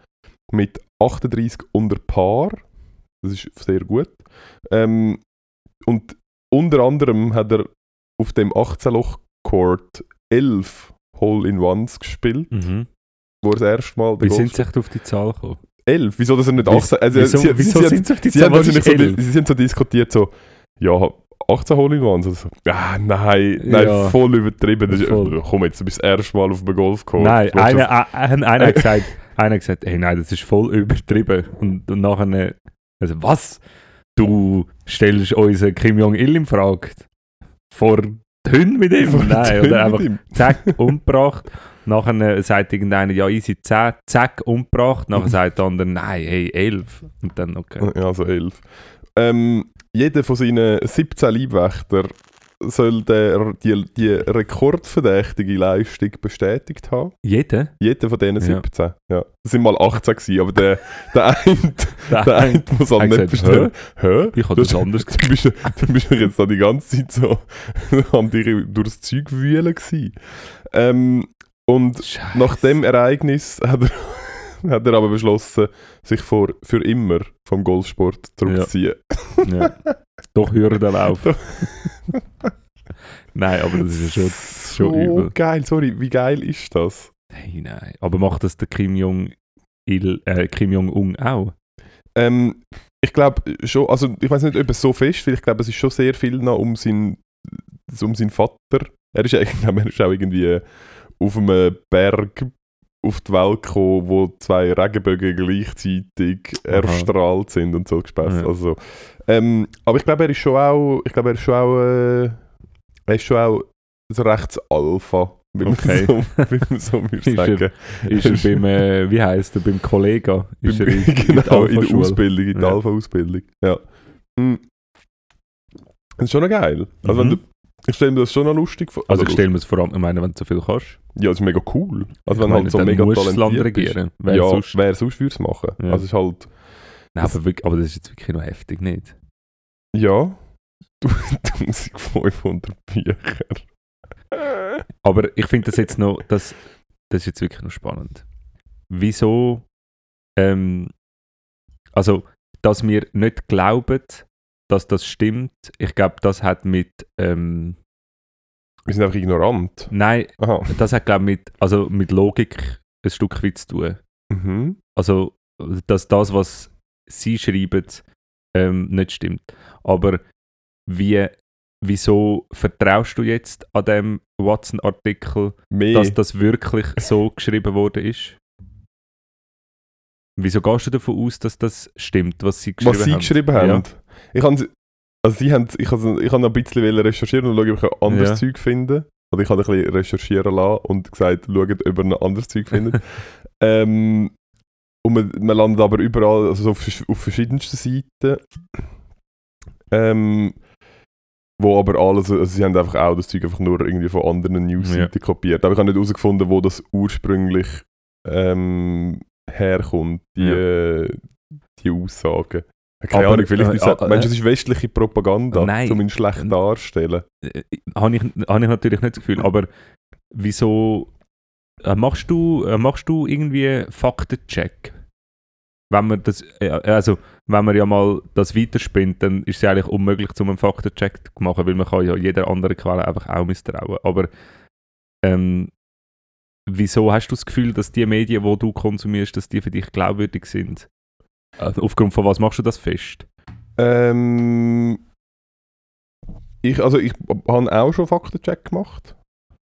Speaker 1: Mit 38 unter Paar. Das ist sehr gut. Ähm, und unter anderem hat er auf dem 18-Loch-Court 11 Hole-in-Ones gespielt,
Speaker 2: Mhm.
Speaker 1: wo er das erste Mal
Speaker 2: Wie sind sie auf die Zahl gekommen?
Speaker 1: 11? Wieso, dass er nicht
Speaker 2: Wieso-
Speaker 1: 18... Also,
Speaker 2: wieso
Speaker 1: sie,
Speaker 2: wieso
Speaker 1: sie,
Speaker 2: sind sie auf die Zahl?
Speaker 1: wahrscheinlich
Speaker 2: ist
Speaker 1: so,
Speaker 2: elf?
Speaker 1: sie sind so diskutiert, so, ja, 18 Hole-in-Ones. Also, ja, nein, nein,
Speaker 2: Ja.
Speaker 1: voll übertrieben. Das ist,
Speaker 2: Voll.
Speaker 1: Komm jetzt, du bist das erste Mal auf dem Golfcourt.
Speaker 2: Nein, einer,
Speaker 1: das-
Speaker 2: ein- einer, hat gesagt, einer hat gesagt, hey, nein, das ist voll übertrieben. Und, und nachher, also was? Du stellst unseren Kim Jong-il in Frage? Vor Hunde mit ihm? Nein,
Speaker 1: Mit
Speaker 2: oder einfach zack, umgebracht. Nachher sagt irgendeiner, ja, easy 10, zack, umgebracht. Nachher sagt der andere, nein, hey, 11. Und dann, okay.
Speaker 1: Ja, also 11. Ähm, jeder von seinen 17 Leibwächter soll der, die, die rekordverdächtige Leistung bestätigt haben.
Speaker 2: Jeder?
Speaker 1: Jeder von diesen
Speaker 2: Ja.
Speaker 1: 17. Ja. Das sind mal 18 gewesen, aber der, der eine, der
Speaker 2: Der
Speaker 1: eine muss halt
Speaker 2: hat
Speaker 1: nicht bestellen. Hä?
Speaker 2: Ich habe das anders
Speaker 1: Du bist, du bist jetzt da die ganze Zeit so am dich durchs Zeug wühlen gewesen. Ähm, und
Speaker 2: Scheiße.
Speaker 1: nach dem Ereignis hat er, hat er aber beschlossen, sich vor, für immer vom Golfsport zurückzuziehen.
Speaker 2: Ja. Doch Hürden laufen. nein, aber das ist ja schon, schon
Speaker 1: so
Speaker 2: übel.
Speaker 1: geil, sorry, wie geil ist das?
Speaker 2: Hey, nein. Aber macht das der Kim Jong-il, äh, Kim Jong-un auch?
Speaker 1: Ähm, ich glaube schon, also ich weiß nicht, ob es so fest, weil ich glaube, es ist schon sehr viel noch um seinen, um seinen Vater. Er ist, ja- ich glaube, er ist auch irgendwie auf einem Berg auf die Welt gekommen, wo zwei Regenbögen gleichzeitig
Speaker 2: Aha.
Speaker 1: erstrahlt sind und so Gespäss.
Speaker 2: Ja.
Speaker 1: Also, ähm, aber ich glaube, er ist schon auch, ich glaube, er ist schon auch, äh, er ist schon auch so rechts Alpha, wie man
Speaker 2: Okay.
Speaker 1: so, wie man so würde
Speaker 2: Ist er-
Speaker 1: sagen.
Speaker 2: Ist er beim, äh, wie heisst er, beim Kollega? Ist er in,
Speaker 1: genau, in der
Speaker 2: Alpha-Schule?
Speaker 1: Ausbildung, in der
Speaker 2: Ja.
Speaker 1: Alpha-Ausbildung. Ja. Mm. Das ist schon noch geil. Also wenn
Speaker 2: Mhm.
Speaker 1: du, ich stelle mir das schon noch lustig vor.
Speaker 2: Also ich stelle mir es vor allem, ich meine, wenn du so viel kannst.
Speaker 1: Ja, das ist mega cool. Also wenn
Speaker 2: meine,
Speaker 1: halt so mega
Speaker 2: musst du das Land
Speaker 1: talentiert bist.
Speaker 2: regieren. Wer
Speaker 1: ja,
Speaker 2: sonst?
Speaker 1: wer sonst würde es machen?
Speaker 2: Ja.
Speaker 1: Also ist halt,
Speaker 2: Nein, aber, wirklich, aber das ist jetzt wirklich noch heftig, nicht?
Speaker 1: ja, 1500 Bücher.
Speaker 2: Aber ich finde das jetzt noch, das, das ist jetzt wirklich noch spannend. Wieso, ähm, also, dass wir nicht glauben, dass das stimmt, ich glaube, das hat mit, ähm,
Speaker 1: Wir sind einfach ignorant.
Speaker 2: nein,
Speaker 1: Aha.
Speaker 2: das hat, glaube mit, also mit Logik ein Stück weit zu tun.
Speaker 1: Mhm.
Speaker 2: Also, dass das, was sie schreiben, ähm, nicht stimmt. Aber wie, wieso vertraust du jetzt an dem Watson-Artikel, dass das wirklich so geschrieben worden ist? Wieso gehst du davon aus, dass das stimmt, was sie geschrieben
Speaker 1: was sie
Speaker 2: haben?
Speaker 1: geschrieben haben. Ich habe also sie haben, ich habe, ich habe noch ein bisschen recherchieren und schauen, ob ich ein anderes
Speaker 2: Ja.
Speaker 1: Zeug finde. Oder ich habe ein bisschen recherchieren lassen und gesagt, schaut, ob ihr ein anderes Zeug findet. ähm, und man, man landet aber überall, also so auf, auf verschiedensten Seiten. Ähm, wo aber alles, also sie haben einfach auch das Zeug einfach nur irgendwie von anderen News-Seiten kopiert. Aber ich habe nicht herausgefunden, wo das ursprünglich ähm, herkommt, die,
Speaker 2: Ja.
Speaker 1: äh, die Aussagen. Keine
Speaker 2: Aber,
Speaker 1: Ahnung, vielleicht
Speaker 2: äh,
Speaker 1: ist es,
Speaker 2: äh,
Speaker 1: meinst es ist westliche Propaganda,
Speaker 2: Nein.
Speaker 1: um ihn schlecht darzustellen?
Speaker 2: äh, habe ich, habe ich natürlich nicht das Gefühl, aber wieso äh, machst du, äh, machst du irgendwie Faktencheck? Wenn man das, äh, also wenn man ja mal das weiterspinnt, dann ist es ja eigentlich unmöglich, zum einen Faktencheck zu machen, weil man kann ja jeder anderen Quelle einfach auch misstrauen. Aber ähm, wieso hast du das Gefühl, dass die Medien, die du konsumierst, dass die für dich glaubwürdig sind? Also aufgrund von was machst du das fest?
Speaker 1: Ähm, ich, also ich habe auch schon Faktencheck gemacht.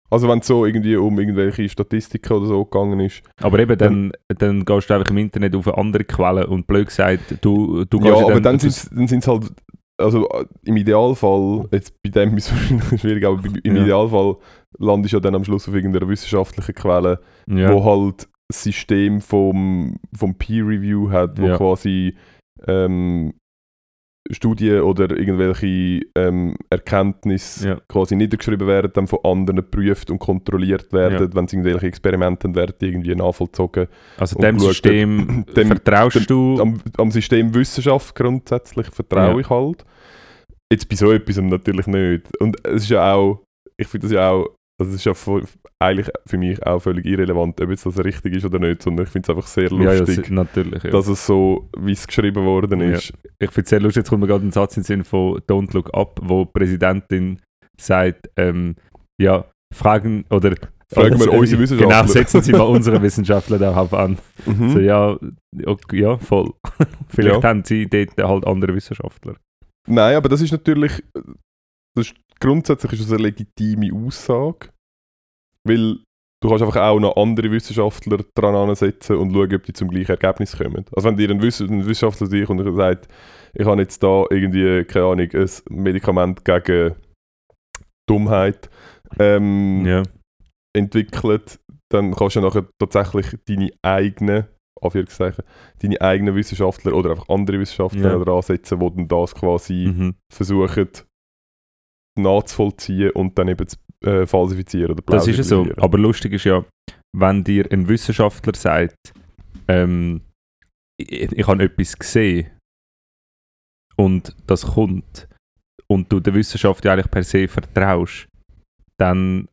Speaker 1: Also wenn es so irgendwie um irgendwelche Statistiken oder so gegangen ist.
Speaker 2: Aber eben, dann, dann gehst du einfach im Internet auf eine andere Quelle und blöd gesagt, du, du gehst
Speaker 1: ja, aber dann
Speaker 2: das-
Speaker 1: sind dann sind's halt, also äh, im Idealfall, jetzt bei dem ist es wahrscheinlich schwierig, aber im
Speaker 2: Ja.
Speaker 1: Idealfall landest du ja dann am Schluss auf irgendeiner wissenschaftlichen Quelle,
Speaker 2: ja.
Speaker 1: wo halt System vom, vom Peer Review hat, wo
Speaker 2: Ja.
Speaker 1: quasi ähm, Studien oder irgendwelche ähm, Erkenntnisse
Speaker 2: Ja.
Speaker 1: quasi niedergeschrieben werden, dann von anderen geprüft und kontrolliert werden, wenn es irgendwelche Experimente werden irgendwie nachvollzogen.
Speaker 2: Also dem
Speaker 1: schaut,
Speaker 2: System
Speaker 1: dem-
Speaker 2: vertraust
Speaker 1: dem-
Speaker 2: du?
Speaker 1: Am, am System Wissenschaft grundsätzlich vertraue
Speaker 2: Ja.
Speaker 1: ich halt. Jetzt bei so etwas natürlich nicht. Und es ist ja auch, ich finde das ja auch das ist ja voll, eigentlich für mich auch völlig irrelevant, ob jetzt das richtig ist oder nicht, sondern ich finde es einfach sehr
Speaker 2: Ja, ja,
Speaker 1: lustig,
Speaker 2: s- natürlich. Ja.
Speaker 1: dass es so, wie es geschrieben worden
Speaker 2: Ja.
Speaker 1: ist.
Speaker 2: ich finde es sehr lustig, jetzt kommt mir gerade ein Satz in den Sinn von Don't Look Up, wo die Präsidentin sagt, ähm, ja, fragen oder
Speaker 1: Fragen wir unsere Wissenschaftler.
Speaker 2: Genau, setzen Sie mal unsere Wissenschaftler darauf an.
Speaker 1: Mhm.
Speaker 2: So, ja, okay, ja, voll. Vielleicht
Speaker 1: Ja.
Speaker 2: haben sie dort halt andere Wissenschaftler.
Speaker 1: Nein, aber das ist natürlich, das ist, grundsätzlich ist das eine legitime Aussage, weil du kannst einfach auch noch andere Wissenschaftler dran ansetzen und schauen, ob die zum gleichen Ergebnis kommen. Also wenn dir ein, Wiss ein Wissenschaftler sich und sagt, ich habe jetzt da irgendwie, keine Ahnung, ein Medikament gegen Dummheit ähm,
Speaker 2: Ja.
Speaker 1: entwickelt, dann kannst du nachher tatsächlich deine eigenen, Anführungszeichen, deine eigenen Wissenschaftler oder einfach andere Wissenschaftler
Speaker 2: Ja.
Speaker 1: dran setzen, die dann das quasi
Speaker 2: Mhm.
Speaker 1: versuchen nachzuvollziehen und dann eben zu äh, falsifizieren oder
Speaker 2: Das ist ja so. Aber lustig ist ja, wenn dir ein Wissenschaftler sagt, ähm, ich, ich habe etwas gesehen und das kommt und du der Wissenschaft ja eigentlich per se vertraust, dann.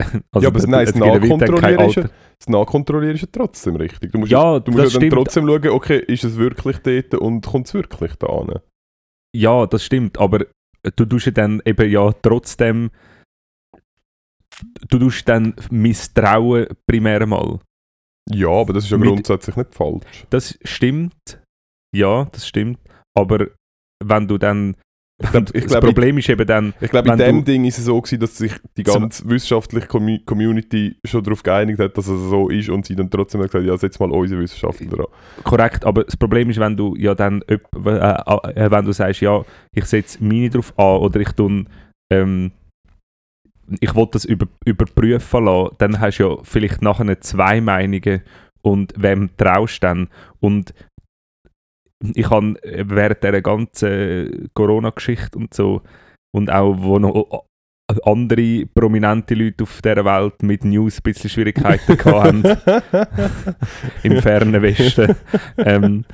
Speaker 2: Also
Speaker 1: Ja, aber
Speaker 2: es-
Speaker 1: nein, das Nachkontrollieren ist ja- Das Nachkontrollieren ist ja trotzdem richtig. Du musst
Speaker 2: Ja,
Speaker 1: du musst
Speaker 2: das
Speaker 1: ja dann
Speaker 2: stimmt.
Speaker 1: trotzdem schauen, okay, ist es wirklich dort und kommt es wirklich da an?
Speaker 2: Ja, das stimmt, aber du tust ja dann eben ja trotzdem. Du tust dann misstrauen primär mal.
Speaker 1: Ja, aber das ist ja
Speaker 2: Mit-
Speaker 1: grundsätzlich nicht falsch.
Speaker 2: Das stimmt. Ja, das stimmt. Aber wenn du dann.
Speaker 1: Ich glaub- ich
Speaker 2: das
Speaker 1: glaub,
Speaker 2: Problem ist eben dann.
Speaker 1: Ich glaube, in dem Ding ist es so gewesen, dass sich die ganze wissenschaftliche Commu- Community schon darauf geeinigt hat, dass es so ist und sie dann trotzdem hat gesagt, ja, setz mal unsere Wissenschaftler dran.
Speaker 2: Korrekt, aber das Problem ist, wenn du ja dann. öp- Äh, äh, wenn du sagst, ja, ich setze meine drauf an oder ich tue. Ähm, ich will das über, überprüfen lassen, dann hast du ja vielleicht nachher zwei Meinungen und wem traust du dann? Und ich habe während dieser ganzen Corona-Geschichte und so und auch wo noch andere prominente Leute auf dieser Welt mit News ein bisschen Schwierigkeiten hatten im fernen Westen, ähm,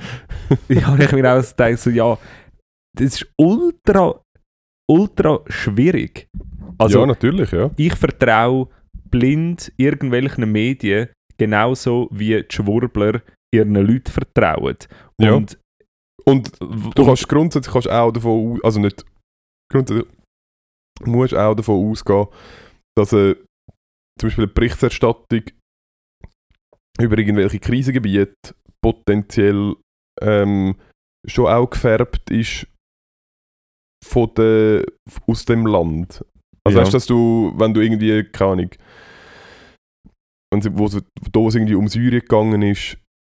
Speaker 2: ich habe ich mir auch gedacht, so, ja, das ist ultra, ultra schwierig. Also,
Speaker 1: ja, natürlich, ja.
Speaker 2: ich vertraue blind irgendwelchen Medien genauso wie die Schwurbler ihren Leuten vertrauen.
Speaker 1: Ja.
Speaker 2: Und,
Speaker 1: Und du kannst grundsätzlich kannst auch davon also nicht grundsätzlich musst auch davon ausgehen, dass äh, zum Beispiel eine Berichterstattung über irgendwelche Krisengebiete potenziell ähm, schon auch gefärbt ist von der, aus dem Land. Also
Speaker 2: Ja.
Speaker 1: weißt du, dass du, wenn du irgendwie, keine Ahnung, wo es irgendwie um Syrien gegangen ist,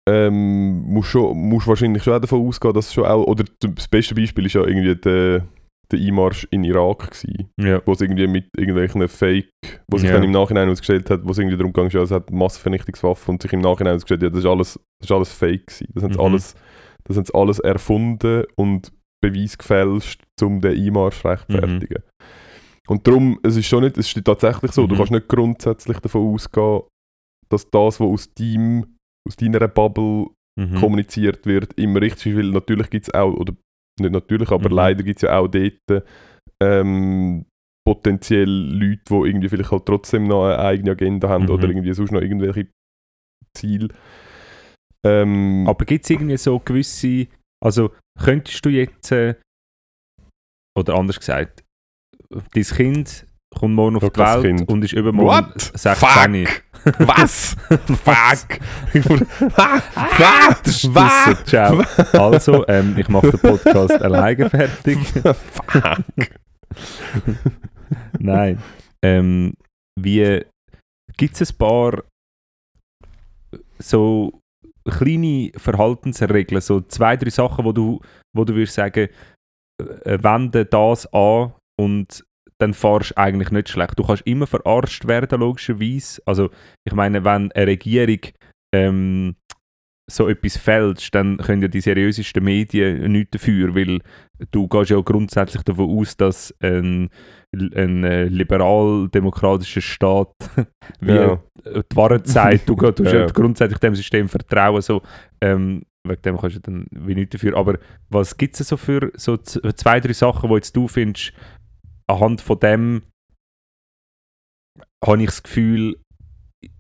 Speaker 1: ähm, musst du musst wahrscheinlich schon davon ausgehen, dass es schon auch, oder das beste Beispiel ist ja irgendwie der, der Einmarsch in Irak gewesen,
Speaker 2: ja,
Speaker 1: wo es irgendwie mit irgendwelchen Fake, wo sich
Speaker 2: Ja.
Speaker 1: dann im Nachhinein ausgestellt hat, wo es irgendwie darum ging, ja, es hat Massenvernichtungswaffen und sich im Nachhinein ausgestellt, ja, das ist alles, das ist alles Fake gewesen. Das haben
Speaker 2: Mhm.
Speaker 1: alles, das haben alles erfunden und Beweis gefälscht, um den Einmarsch rechtfertigen. Und darum, es ist schon nicht, es ist tatsächlich so, du
Speaker 2: Mhm.
Speaker 1: kannst nicht grundsätzlich davon ausgehen, dass das, was aus deinem, aus deiner Bubble
Speaker 2: mhm.
Speaker 1: kommuniziert wird, immer richtig ist, weil natürlich gibt es auch, oder nicht natürlich, aber
Speaker 2: Mhm.
Speaker 1: leider gibt es ja auch dort ähm, potenziell Leute, die irgendwie vielleicht halt trotzdem noch eine eigene Agenda haben
Speaker 2: Mhm.
Speaker 1: oder irgendwie sonst noch irgendwelche Ziele. Ähm,
Speaker 2: Aber gibt es irgendwie so gewisse, also könntest du jetzt, äh, oder anders gesagt, dein Kind kommt morgen auf die Welt
Speaker 1: Kind.
Speaker 2: und ist übermorgen
Speaker 1: What?
Speaker 2: 16.
Speaker 1: Was? Fuck!
Speaker 2: Ah, ist draussen. Ciao. Also, ähm, ich mache den Podcast alleine fertig.
Speaker 1: Fuck!
Speaker 2: Nein. Ähm, wie gibt es ein paar so kleine Verhaltensregeln, so zwei, drei Sachen, wo du, wo du würdest sagen, äh, wende das an und dann fahrst du eigentlich nicht schlecht. Du kannst immer verarscht werden, logischerweise. Also, ich meine, wenn eine Regierung ähm, so etwas fälscht, dann können ja die seriösesten Medien nichts dafür, weil du gehst ja grundsätzlich davon aus, dass ein, ein äh, liberal-demokratischer Staat wie
Speaker 1: Ja.
Speaker 2: die Wahrheit sagt, du gehst ja.
Speaker 1: Ja.
Speaker 2: grundsätzlich dem System vertrauen, so, ähm, wegen dem kannst du dann wie nichts dafür. Aber was gibt es so für so zwei, drei Sachen, wo jetzt du findest, anhand von dem habe ich das Gefühl, ich,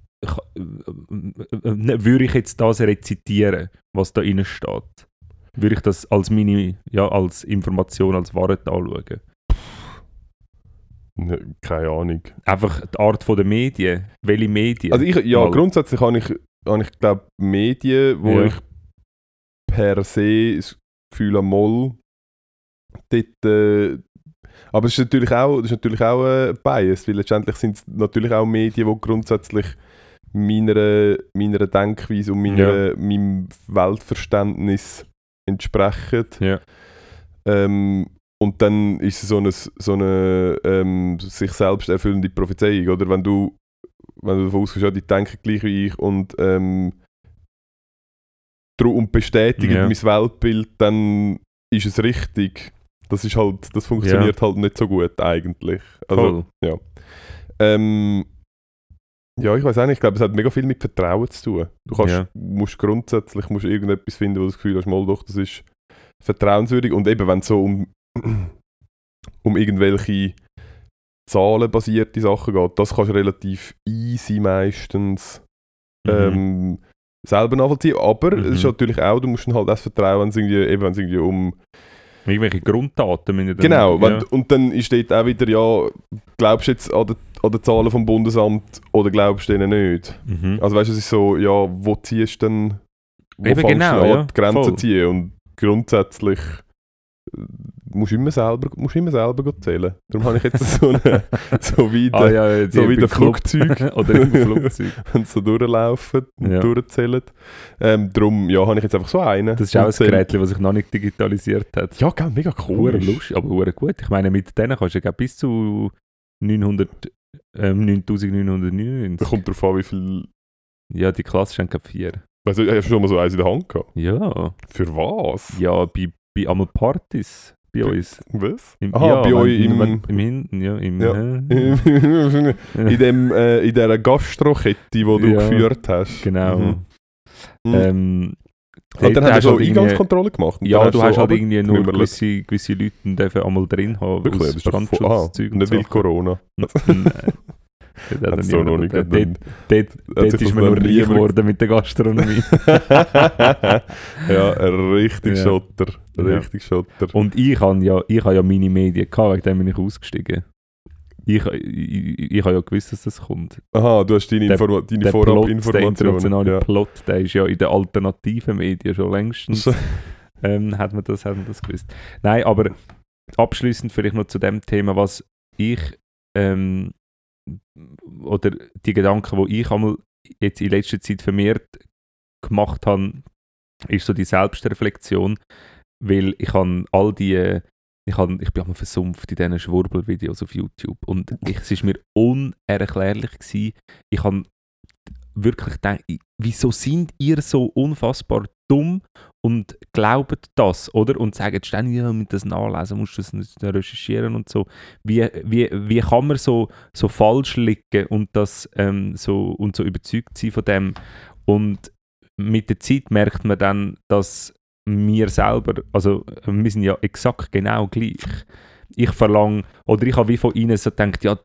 Speaker 2: äh, äh, würde ich jetzt das rezitieren, was da drin steht, würde ich das als meine, ja, als Information, als Wahrheit anschauen.
Speaker 1: Ne, keine Ahnung.
Speaker 2: Einfach die Art der Medien. Welche Medien?
Speaker 1: Also ich, ja,
Speaker 2: Mal.
Speaker 1: grundsätzlich habe ich, habe ich glaube Medien, wo
Speaker 2: Ja.
Speaker 1: ich per se das Gefühl habe, Moll, dort, äh, aber es ist natürlich auch, das ist natürlich auch äh, Bias, weil letztendlich sind es natürlich auch Medien, die grundsätzlich meiner, meiner Denkweise und meiner, meinem Weltverständnis entsprechen.
Speaker 2: Ja.
Speaker 1: Ähm, und dann ist es so eine, so eine ähm, sich selbst erfüllende Prophezeiung, oder? Wenn du, wenn du davon ausgehst, ja, die denken gleich wie ich und, ähm, und bestätigen
Speaker 2: Ja.
Speaker 1: mein Weltbild, dann ist es richtig. Das ist halt, das funktioniert halt nicht so gut eigentlich. Also,
Speaker 2: Voll.
Speaker 1: ähm, ja, ich weiß auch nicht, ich glaube, es hat mega viel mit Vertrauen zu tun. Du kannst,
Speaker 2: Ja.
Speaker 1: musst grundsätzlich musst irgendetwas finden, wo du das Gefühl hast, mal doch, das ist vertrauenswürdig. Und eben, wenn es so um, um irgendwelche zahlenbasierte Sachen geht, das kannst du relativ easy meistens
Speaker 2: Mhm.
Speaker 1: ähm, selber nachvollziehen. Aber
Speaker 2: Mhm.
Speaker 1: es ist natürlich auch, du musst dann halt das vertrauen, wenn es irgendwie, eben, wenn es irgendwie um
Speaker 2: Irgendwelche Grunddaten müssen dann-
Speaker 1: Genau, wenn,
Speaker 2: ja.
Speaker 1: und dann ist dort auch wieder, ja, glaubst du jetzt an die, an die Zahlen vom Bundesamt oder glaubst du denen nicht?
Speaker 2: Mhm.
Speaker 1: Also weißt du, es ist so, ja, wo ziehst du denn, wo
Speaker 2: Eben
Speaker 1: fängst
Speaker 2: genau,
Speaker 1: du an,
Speaker 2: ja,
Speaker 1: die Grenzen
Speaker 2: voll.
Speaker 1: ziehen? Und grundsätzlich musst immer selber, musst immer selber zählen. Darum habe ich jetzt so, eine, so wie,
Speaker 2: Ah, ja, ja,
Speaker 1: so wie der. Flugzeug.
Speaker 2: Oder im Flugzeug.
Speaker 1: wenn sie so durchlaufen und
Speaker 2: Ja.
Speaker 1: durchzählen. Ähm, darum, ja, habe ich jetzt einfach so einen.
Speaker 2: Das ist auch ein
Speaker 1: Und
Speaker 2: Gerät, das sich noch nicht digitalisiert hat.
Speaker 1: Ja, gell, mega cool.
Speaker 2: lustig, aber gut. Ich meine, mit denen kannst du ja bis zu 900, ähm, 9999.
Speaker 1: Da kommt darauf an, wie viel...
Speaker 2: Ja, die Klasse glaube vier.
Speaker 1: Also, hast du schon mal so eins in der Hand gehabt?
Speaker 2: Ja,
Speaker 1: Für was?
Speaker 2: ja, bei, bei einmal Partys bei uns.
Speaker 1: Was?
Speaker 2: Im,
Speaker 1: Aha,
Speaker 2: ja,
Speaker 1: bei euch im-
Speaker 2: wenn- im Hinten, ja, im,
Speaker 1: Ja. in, dem, äh, in dieser Gastrokette, die du
Speaker 2: Ja,
Speaker 1: geführt hast.
Speaker 2: genau.
Speaker 1: Mhm. Mhm.
Speaker 2: Ähm,
Speaker 1: Und dann
Speaker 2: dort
Speaker 1: hast du so
Speaker 2: halt irgendwie-
Speaker 1: Eingangskontrolle gemacht.
Speaker 2: Ja,
Speaker 1: dann
Speaker 2: du
Speaker 1: so
Speaker 2: hast halt
Speaker 1: runter-
Speaker 2: irgendwie nur gewisse, gewisse Leute dürfen einmal drin haben,
Speaker 1: Wirklich, das ist
Speaker 2: Brandschutzzeug
Speaker 1: ah, nicht weil Corona.
Speaker 2: Nein. Dort hat
Speaker 1: so noch nicht.
Speaker 2: Dort, ist
Speaker 1: das
Speaker 2: man nur reich geworden mit der Gastronomie.
Speaker 1: ja, ein richtig
Speaker 2: Ja.
Speaker 1: Schotter. Ein
Speaker 2: Ja.
Speaker 1: Richtig Schotter.
Speaker 2: Und ich habe ja, ich habe ja meine Medien gehabt, wegen dem bin ich ausgestiegen. Ich, ich, ich habe ja gewusst, dass das kommt.
Speaker 1: Aha, du hast deine,
Speaker 2: Der-
Speaker 1: Informa deine
Speaker 2: Der Plot, der
Speaker 1: Vorabinformationen.
Speaker 2: internationale
Speaker 1: Ja.
Speaker 2: Plot, der ist ja in den alternativen Medien schon längstens. Ähm, hat, man das, hat man das gewusst. Nein, aber abschließend vielleicht noch zu dem Thema, was ich ähm, oder die Gedanken, die ich einmal jetzt in letzter Zeit vermehrt gemacht habe, ist so die Selbstreflexion, weil ich habe all die ich, habe, ich bin einmal versumpft in diesen Schwurbelvideos auf YouTube und ich, es ist mir unerklärlich gewesen. Ich habe wirklich gedacht, wieso sind ihr so unfassbar dumm und glaubt das, oder? Und sagen ständig, ja, mit das nachlesen, musst du das nicht recherchieren und so. Wie, wie, wie kann man so, so falsch liegen und, das, ähm, so, und so überzeugt sein von dem? Und mit der Zeit merkt man dann, dass wir selber, also wir sind ja exakt genau gleich. Ich verlange, oder ich habe wie von ihnen so gedacht, ja,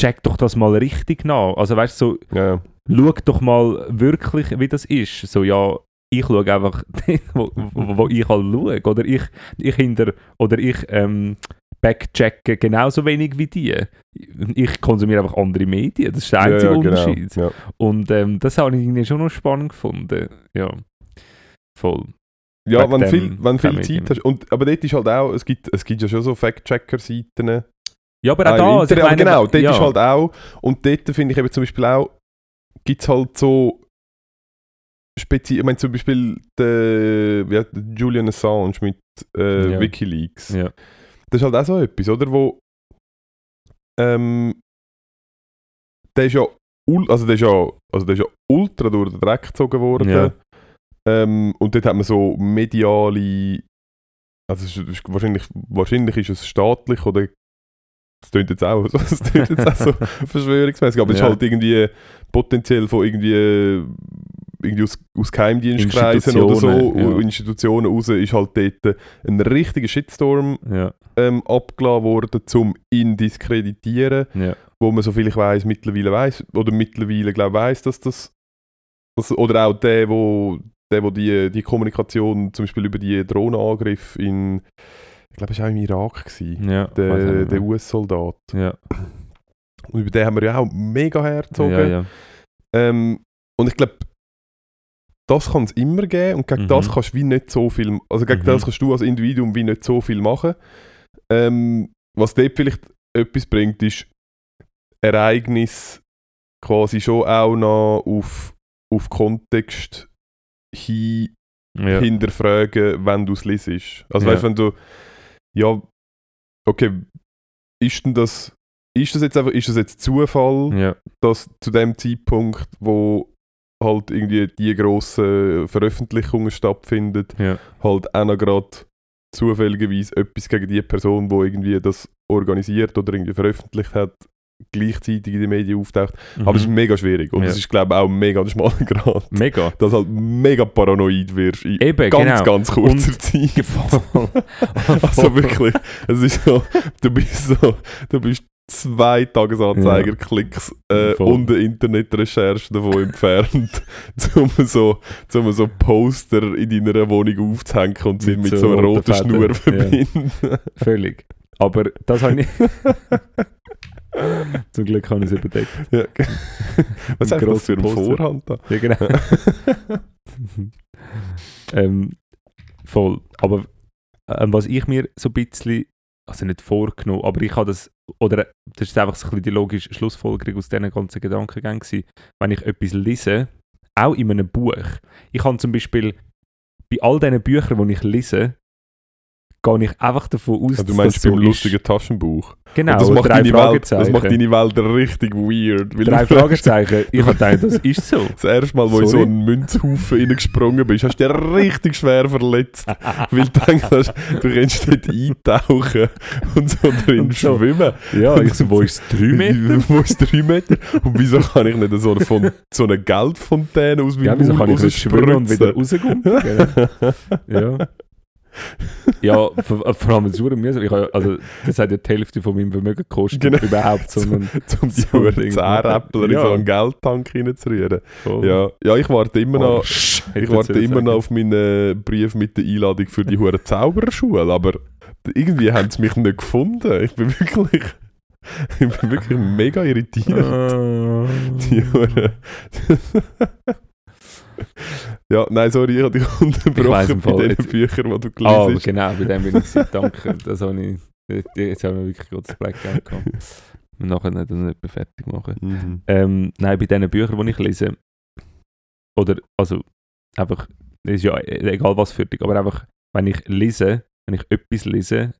Speaker 2: check doch das mal richtig nach. Also weißt du, so,
Speaker 1: Ja,
Speaker 2: schau doch mal wirklich, wie das ist. So, ja, ich schaue einfach, wo, wo, wo ich halt schaue. Oder ich, ich hinter, oder ich ähm, backchecke genauso wenig wie die. Ich konsumiere einfach andere Medien. Das ist der
Speaker 1: ja,
Speaker 2: einzige
Speaker 1: ja, genau.
Speaker 2: Unterschied.
Speaker 1: Ja.
Speaker 2: Und ähm, das habe ich irgendwie schon noch spannend gefunden. Ja, voll.
Speaker 1: Ja,
Speaker 2: Wegen
Speaker 1: wenn viel, wenn viel Zeit hast. Und, aber dort ist halt auch, es gibt, es gibt ja schon so Fact-Checker-Seiten.
Speaker 2: Ja, aber
Speaker 1: Ah,
Speaker 2: auch
Speaker 1: im
Speaker 2: da, also meine,
Speaker 1: genau, dort
Speaker 2: ja,
Speaker 1: ist halt auch, und dort finde ich eben zum Beispiel auch, gibt es halt so spezi ich meine zum Beispiel der, der Julian Assange mit äh,
Speaker 2: Ja.
Speaker 1: Wikileaks.
Speaker 2: Ja.
Speaker 1: Das ist halt auch so etwas, oder? Wo ähm, der ist ja also der ist ja, also der ist ja ultra durch den Dreck gezogen worden.
Speaker 2: Ja.
Speaker 1: Ähm, und dort hat man so mediale also ist, wahrscheinlich, wahrscheinlich ist es staatlich oder es klingt jetzt auch, es klingt jetzt auch so verschwörungsmäßig, aber es ist
Speaker 2: Ja.
Speaker 1: halt irgendwie potenziell von irgendwie irgendwie aus, aus Geheimdienstkreisen oder so,
Speaker 2: Institutionen, ja.
Speaker 1: Institutionen raus, ist halt dort ein richtiger Shitstorm
Speaker 2: Ja,
Speaker 1: ähm, abgeladen worden, um ihn diskreditieren,
Speaker 2: ja.
Speaker 1: wo man, soviel ich weiß mittlerweile weiß oder mittlerweile glaube weiß, dass das, dass, oder auch der, wo, der, wo die, die Kommunikation zum Beispiel über die Drohnenangriff in, ich glaube, es war auch im Irak, gewesen,
Speaker 2: ja.
Speaker 1: der, der. US-Soldat.
Speaker 2: ja.
Speaker 1: Und über den haben wir ja auch mega hergezogen.
Speaker 2: ja, ja.
Speaker 1: Ähm, und ich glaube, das kann es immer geben und gegen
Speaker 2: Mhm.
Speaker 1: das kannst du wie nicht so viel, also gegen
Speaker 2: Mhm.
Speaker 1: das kannst du als Individuum wie nicht so viel machen. Ähm, was dort vielleicht etwas bringt, ist Ereignis quasi schon auch noch auf, auf Kontext hin
Speaker 2: ja.
Speaker 1: hinterfragen, wenn du es liest. Also
Speaker 2: Ja.
Speaker 1: weißt wenn du, ja, okay, ist denn das, ist das jetzt einfach, ist das jetzt Zufall?
Speaker 2: ja.
Speaker 1: dass zu dem Zeitpunkt, wo halt irgendwie die grossen Veröffentlichungen stattfinden,
Speaker 2: ja.
Speaker 1: halt auch noch gerade zufälligerweise etwas gegen die Person, die irgendwie das organisiert oder irgendwie veröffentlicht hat, gleichzeitig in den Medien auftaucht. Aber es ist
Speaker 2: Mhm.
Speaker 1: mega schwierig und
Speaker 2: Ja.
Speaker 1: es ist glaube ich auch mega der schmale Grad,
Speaker 2: Mega.
Speaker 1: dass halt mega paranoid wirst in
Speaker 2: Eben,
Speaker 1: ganz,
Speaker 2: genau.
Speaker 1: ganz kurzer Zeit.
Speaker 2: Voll.
Speaker 1: Also wirklich, es ist so, du bist so, du bist zwei Tagesanzeiger-Klicks äh,
Speaker 2: Voll.
Speaker 1: und eine Internetrecherche davon entfernt, um so, um so Poster in deiner Wohnung aufzuhängen und sie
Speaker 2: Mit
Speaker 1: mit
Speaker 2: so
Speaker 1: so einer
Speaker 2: roten
Speaker 1: Schnur verbinden.
Speaker 2: Völlig. Aber das habe ich. Zum Glück habe ich es überdeckt.
Speaker 1: ja. Was hast du das für eine. Vorhand da?
Speaker 2: Ja, genau. ähm, voll. Aber ähm, was ich mir so ein bisschen, also nicht vorgenommen, aber ich habe das, oder das ist einfach so ein bisschen die logische Schlussfolgerung aus diesen ganzen Gedankengängen gewesen, wenn ich etwas lese, auch in einem Buch. Ich habe zum Beispiel bei all diesen Büchern, die ich lese, gehe ich einfach davon aus,
Speaker 1: Also, du
Speaker 2: dass
Speaker 1: meinst
Speaker 2: das so
Speaker 1: beim
Speaker 2: ist.
Speaker 1: lustigen Taschenbuch.
Speaker 2: Genau,
Speaker 1: und das macht, deine Welt, das macht deine Welt richtig weird. weil
Speaker 2: drei Fragezeichen. Ich habe gedacht, das ist so.
Speaker 1: Das erste Mal, wo in so
Speaker 2: Sorry.
Speaker 1: einen Münzhaufen reingesprungen bist, hast du dich richtig schwer verletzt. weil du hast, du kannst dort eintauchen und so drin
Speaker 2: Und so.
Speaker 1: schwimmen.
Speaker 2: Ja, ich so, wo ist es? Drei Meter?
Speaker 1: Wo ist drei Meter? Und wieso kann ich nicht so eine, Fon so eine Geldfontäne aus meinem
Speaker 2: Ja, wieso kann ich nicht schwimmen und wieder rauskommen? ja. Ja, vor, vor allem so mühsam. Ich also, das hat ja die Hälfte von meinem Vermögen gekostet,
Speaker 1: Genau.
Speaker 2: überhaupt so einen
Speaker 1: um die Huren. Zähräppler in
Speaker 2: Ja.
Speaker 1: so einen Geldtank reinzurühren.
Speaker 2: Voll.
Speaker 1: Ja. ja, ich warte immer
Speaker 2: Oh,
Speaker 1: noch... Ich warte immer
Speaker 2: sagen.
Speaker 1: noch auf meinen Brief mit der Einladung für die hure Zaubererschule, aber irgendwie haben sie mich nicht gefunden. Ich bin wirklich, ich bin wirklich mega irritiert.
Speaker 2: Ah.
Speaker 1: Die hure. Ja, nein, sorry, ich habe dich unterbrochen bei den
Speaker 2: jetzt-
Speaker 1: Büchern, die du
Speaker 2: Ah,
Speaker 1: gelesen hast.
Speaker 2: genau, bei dem bin ich sehr danke. Das habe ich, jetzt haben wir wirklich gut das Blackout gehabt. Und nachher nicht, das nicht mehr fertig machen.
Speaker 1: Mhm.
Speaker 2: Ähm, nein, bei diesen Büchern, die ich lese, oder, also, einfach, ist ja egal was für dich, aber einfach, wenn ich lese, wenn ich etwas lese,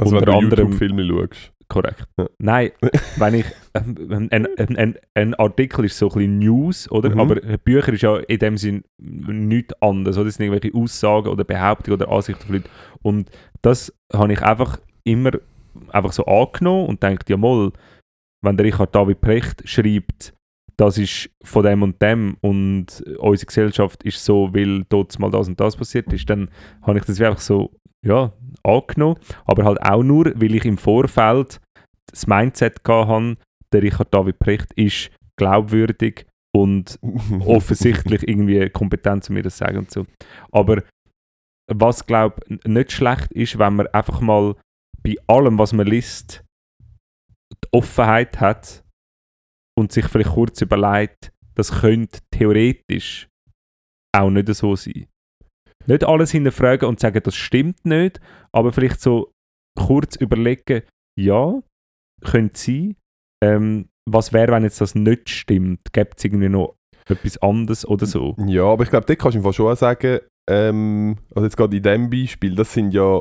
Speaker 1: Also wenn
Speaker 2: unter
Speaker 1: du
Speaker 2: anderem-
Speaker 1: YouTube-Filme schaust.
Speaker 2: Korrekt.
Speaker 1: Ja.
Speaker 2: Nein, wenn ich, ähm, ein, ein, ein, ein Artikel ist so ein bisschen News, oder?
Speaker 1: Mhm.
Speaker 2: Aber Bücher ist ja in dem Sinn nichts anderes, oder? Das sind irgendwelche Aussagen oder Behauptungen oder Ansichten von Leuten. Und das habe ich einfach immer einfach so angenommen und denkt, ja mal, wenn der Richard David Precht schreibt, das ist von dem und dem und unsere Gesellschaft ist so, weil dort mal das und das passiert ist, dann habe ich das einfach so, ja, angenommen. Aber halt auch nur, weil ich im Vorfeld das Mindset habe, der Richard David Precht ist glaubwürdig und offensichtlich irgendwie kompetent, um mir das zu sagen und so. Aber was, glaube ich, nicht schlecht ist, wenn man einfach mal bei allem, was man liest, die Offenheit hat und sich vielleicht kurz überlegt, das könnte theoretisch auch nicht so sein. Nicht alles hinterfragen und sagen, das stimmt nicht, aber vielleicht so kurz überlegen, ja, könnte sein. Ähm, was wäre, wenn jetzt das nicht stimmt? Gibt es irgendwie noch etwas anderes oder so?
Speaker 1: Ja, aber ich glaube, da kannst du Fall schon sagen, ähm, also jetzt gerade in diesem Beispiel, das sind ja,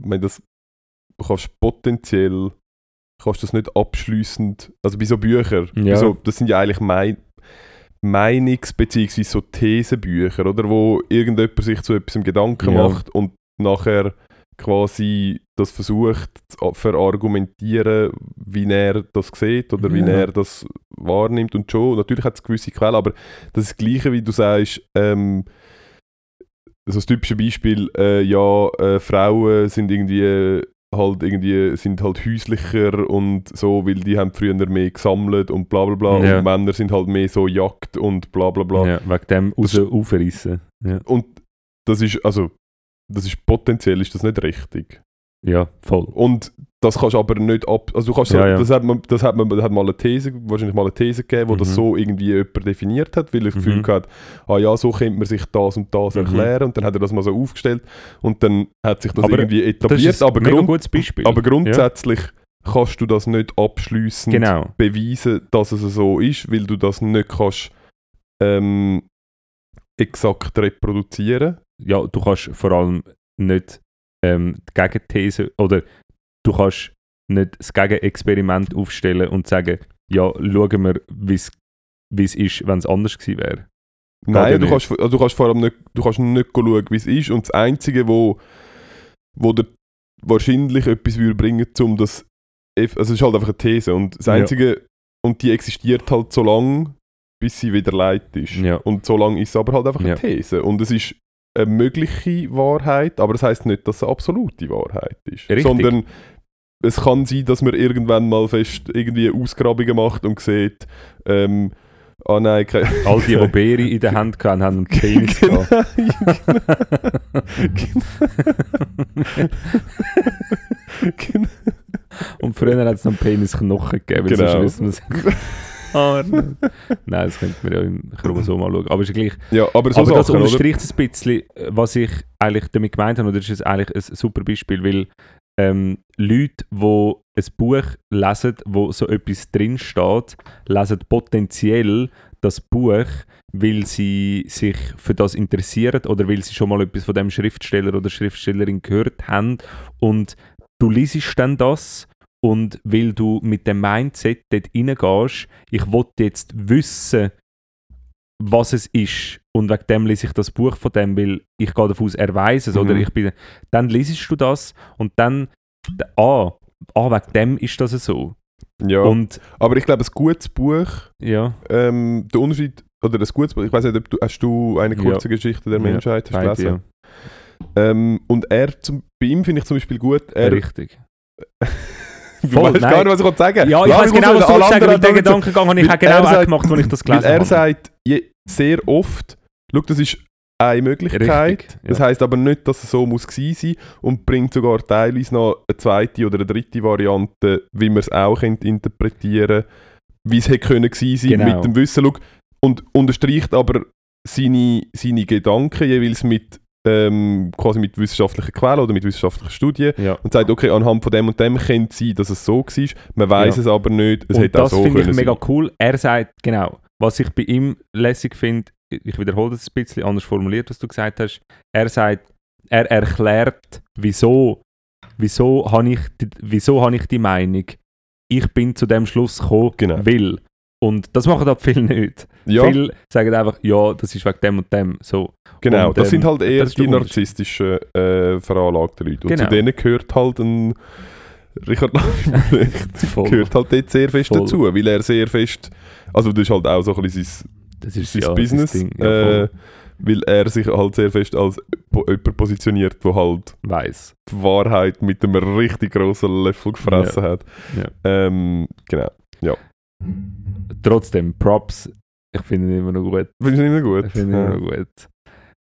Speaker 1: ich meine, das du kannst potenziell, kannst das nicht abschließend, also bei so Büchern,
Speaker 2: Ja.
Speaker 1: so, das sind ja eigentlich mein, Meinungs- bzw. so Thesenbücher, oder, wo irgendjemand sich zu etwas Gedanken
Speaker 2: Ja.
Speaker 1: macht und nachher quasi das versucht zu verargumentieren, wie er das sieht oder wie
Speaker 2: Ja.
Speaker 1: er das wahrnimmt und schon, natürlich hat es gewisse Quellen, aber das ist das Gleiche, wie du sagst, ähm, so das typische Beispiel, äh, ja, äh, Frauen sind irgendwie halt irgendwie sind halt häuslicher und so, weil die haben früher mehr gesammelt und bla bla bla
Speaker 2: Ja.
Speaker 1: und Männer sind halt mehr so Jagd und bla bla bla.
Speaker 2: Ja, wegen dem raus aufreißen. Ja.
Speaker 1: Und das ist, also, das ist potenziell ist das nicht richtig.
Speaker 2: ja, voll.
Speaker 1: Und das kannst du aber nicht ab. Also du kannst so,
Speaker 2: Ja, ja.
Speaker 1: das hat man, das hat man, das hat mal eine These, wahrscheinlich mal eine These gegeben, wo das
Speaker 2: Mhm.
Speaker 1: so irgendwie jemand definiert hat, weil er das Gefühl
Speaker 2: Mhm.
Speaker 1: hat, ah ja, so könnte man sich das und das
Speaker 2: Mhm.
Speaker 1: erklären und dann hat er das mal so aufgestellt und dann hat sich das
Speaker 2: Aber
Speaker 1: irgendwie
Speaker 2: Das
Speaker 1: etabliert,
Speaker 2: ist
Speaker 1: aber, grund,
Speaker 2: gutes Beispiel.
Speaker 1: aber grundsätzlich kannst du das nicht abschließend
Speaker 2: genau.
Speaker 1: beweisen, dass es so ist, weil du das nicht kannst ähm, exakt reproduzieren.
Speaker 2: Ja, du kannst vor allem nicht ähm, die Gegenthese oder du kannst nicht das Gegenexperiment aufstellen und sagen, ja, schauen wir, wie es ist, wenn es anders gewesen wäre.
Speaker 1: Nein,
Speaker 2: ja
Speaker 1: du kannst, also du kannst vor allem nicht, du kannst nicht schauen, wie es ist. Und das Einzige, wo, wo dir wahrscheinlich etwas würde bringen um das. Also es ist halt einfach eine These. Und das
Speaker 2: Ja.
Speaker 1: Einzige, und die existiert halt so lange, bis sie wieder leid ist.
Speaker 2: Ja.
Speaker 1: Und so lange ist es aber halt einfach
Speaker 2: Ja.
Speaker 1: eine These. Und es ist eine mögliche Wahrheit, aber das heißt nicht, dass es eine absolute Wahrheit ist.
Speaker 2: Richtig.
Speaker 1: Sondern es kann sein, dass man irgendwann mal fest irgendwie Ausgrabungen macht und sieht, ähm, ah nein, keine,
Speaker 2: All die, die Beere in der Hand hatten, haben einen Penis
Speaker 1: Genau.
Speaker 2: gehabt.
Speaker 1: Genau.
Speaker 2: Und früher hat es noch einen Penisknochen gegeben,
Speaker 1: Genau.
Speaker 2: sonst wissen wir es. Ah, nein, das könnte man ja im Chromosom anschauen. Aber ist gleich.
Speaker 1: Ja, aber so
Speaker 2: Aber das
Speaker 1: Sachen, oder?
Speaker 2: unterstreicht ein bisschen, was ich eigentlich damit gemeint habe. Das ist jetzt eigentlich ein super Beispiel, weil ähm, Leute, die ein Buch lesen, wo so etwas drin steht, lesen potenziell das Buch, weil sie sich für das interessieren oder weil sie schon mal etwas von dem Schriftsteller oder Schriftstellerin gehört haben. Und du liest dann das und weil du mit dem Mindset dort reingehst, ich will jetzt wissen, was es ist und wegen dem lese ich das Buch von dem, weil ich gehe davon aus, er weiß es oder
Speaker 1: Mhm.
Speaker 2: ich bin, dann lesest du das und dann, ah, ah wegen dem ist das so.
Speaker 1: ja,
Speaker 2: Und
Speaker 1: aber ich glaube, ein gutes Buch,
Speaker 2: ja,
Speaker 1: ähm, der Unterschied, oder ein gutes Buch, ich weiß nicht, ob du, hast du eine
Speaker 2: Ja.
Speaker 1: kurze Geschichte der
Speaker 2: Ja,
Speaker 1: Menschheit hast
Speaker 2: beide,
Speaker 1: gelesen?
Speaker 2: ja.
Speaker 1: Ähm, und er, zum, bei ihm finde ich zum Beispiel gut, er,
Speaker 2: richtig.
Speaker 1: du
Speaker 2: Voll,
Speaker 1: weißt
Speaker 2: nein.
Speaker 1: gar nicht, was ich sagen.
Speaker 2: Ja, ich weiß
Speaker 1: muss
Speaker 2: genau, was du sagen, weil den Gedankengang habe ich
Speaker 1: weil
Speaker 2: genau
Speaker 1: er
Speaker 2: auch
Speaker 1: sagt-
Speaker 2: gemacht, als ich das gelesen
Speaker 1: er
Speaker 2: habe.
Speaker 1: sagt je, sehr oft, schau, das ist eine Möglichkeit,
Speaker 2: Richtig,
Speaker 1: das
Speaker 2: ja.
Speaker 1: heisst aber nicht, dass es so muss gewesen sein und bringt sogar teilweise noch eine zweite oder eine dritte Variante, wie man es auch könnte interpretieren wie es hätte können gewesen sein
Speaker 2: Genau.
Speaker 1: mit dem Wissen. Schau, und unterstreicht aber seine, seine Gedanken jeweils mit, ähm, quasi mit wissenschaftlichen Quellen oder mit wissenschaftlichen Studien
Speaker 2: Ja.
Speaker 1: und sagt, okay, anhand von dem und dem könnte es sein, dass es so war. Man weiß
Speaker 2: Ja.
Speaker 1: es aber nicht, es
Speaker 2: und
Speaker 1: hätte
Speaker 2: das
Speaker 1: so
Speaker 2: finde ich mega
Speaker 1: sein.
Speaker 2: cool. Er sagt, genau, was ich bei ihm lässig finde, ich wiederhole das ein bisschen anders formuliert, was du gesagt hast. Er sagt, er erklärt, wieso, wieso habe ich, die- wieso habe ich die Meinung, ich bin zu dem Schluss gekommen,
Speaker 1: Genau.
Speaker 2: weil. Und das machen halt viele nicht.
Speaker 1: Ja,
Speaker 2: Viele sagen einfach, ja, das ist wegen dem und dem. So.
Speaker 1: genau.
Speaker 2: und,
Speaker 1: das
Speaker 2: ähm,
Speaker 1: sind halt eher die narzisstischen, äh, veranlagten Leute. Und
Speaker 2: Genau.
Speaker 1: zu denen gehört halt ein Richard Lambrecht gehört halt dort sehr fest
Speaker 2: Voll.
Speaker 1: dazu, weil er sehr fest, also das ist halt auch so ein bisschen sein,
Speaker 2: Das ist
Speaker 1: sein
Speaker 2: ja,
Speaker 1: Business,
Speaker 2: Ding. Ja,
Speaker 1: äh, weil er sich halt sehr fest als jemand positioniert, der halt
Speaker 2: Weiß.
Speaker 1: die Wahrheit mit einem richtig grossen Löffel gefressen hat.
Speaker 2: Ja.
Speaker 1: Ähm, genau.
Speaker 2: Trotzdem, Props, ich finde ihn immer noch gut.
Speaker 1: Findest du ihn immer gut?
Speaker 2: Ich finde ihn
Speaker 1: Ja.
Speaker 2: immer noch gut.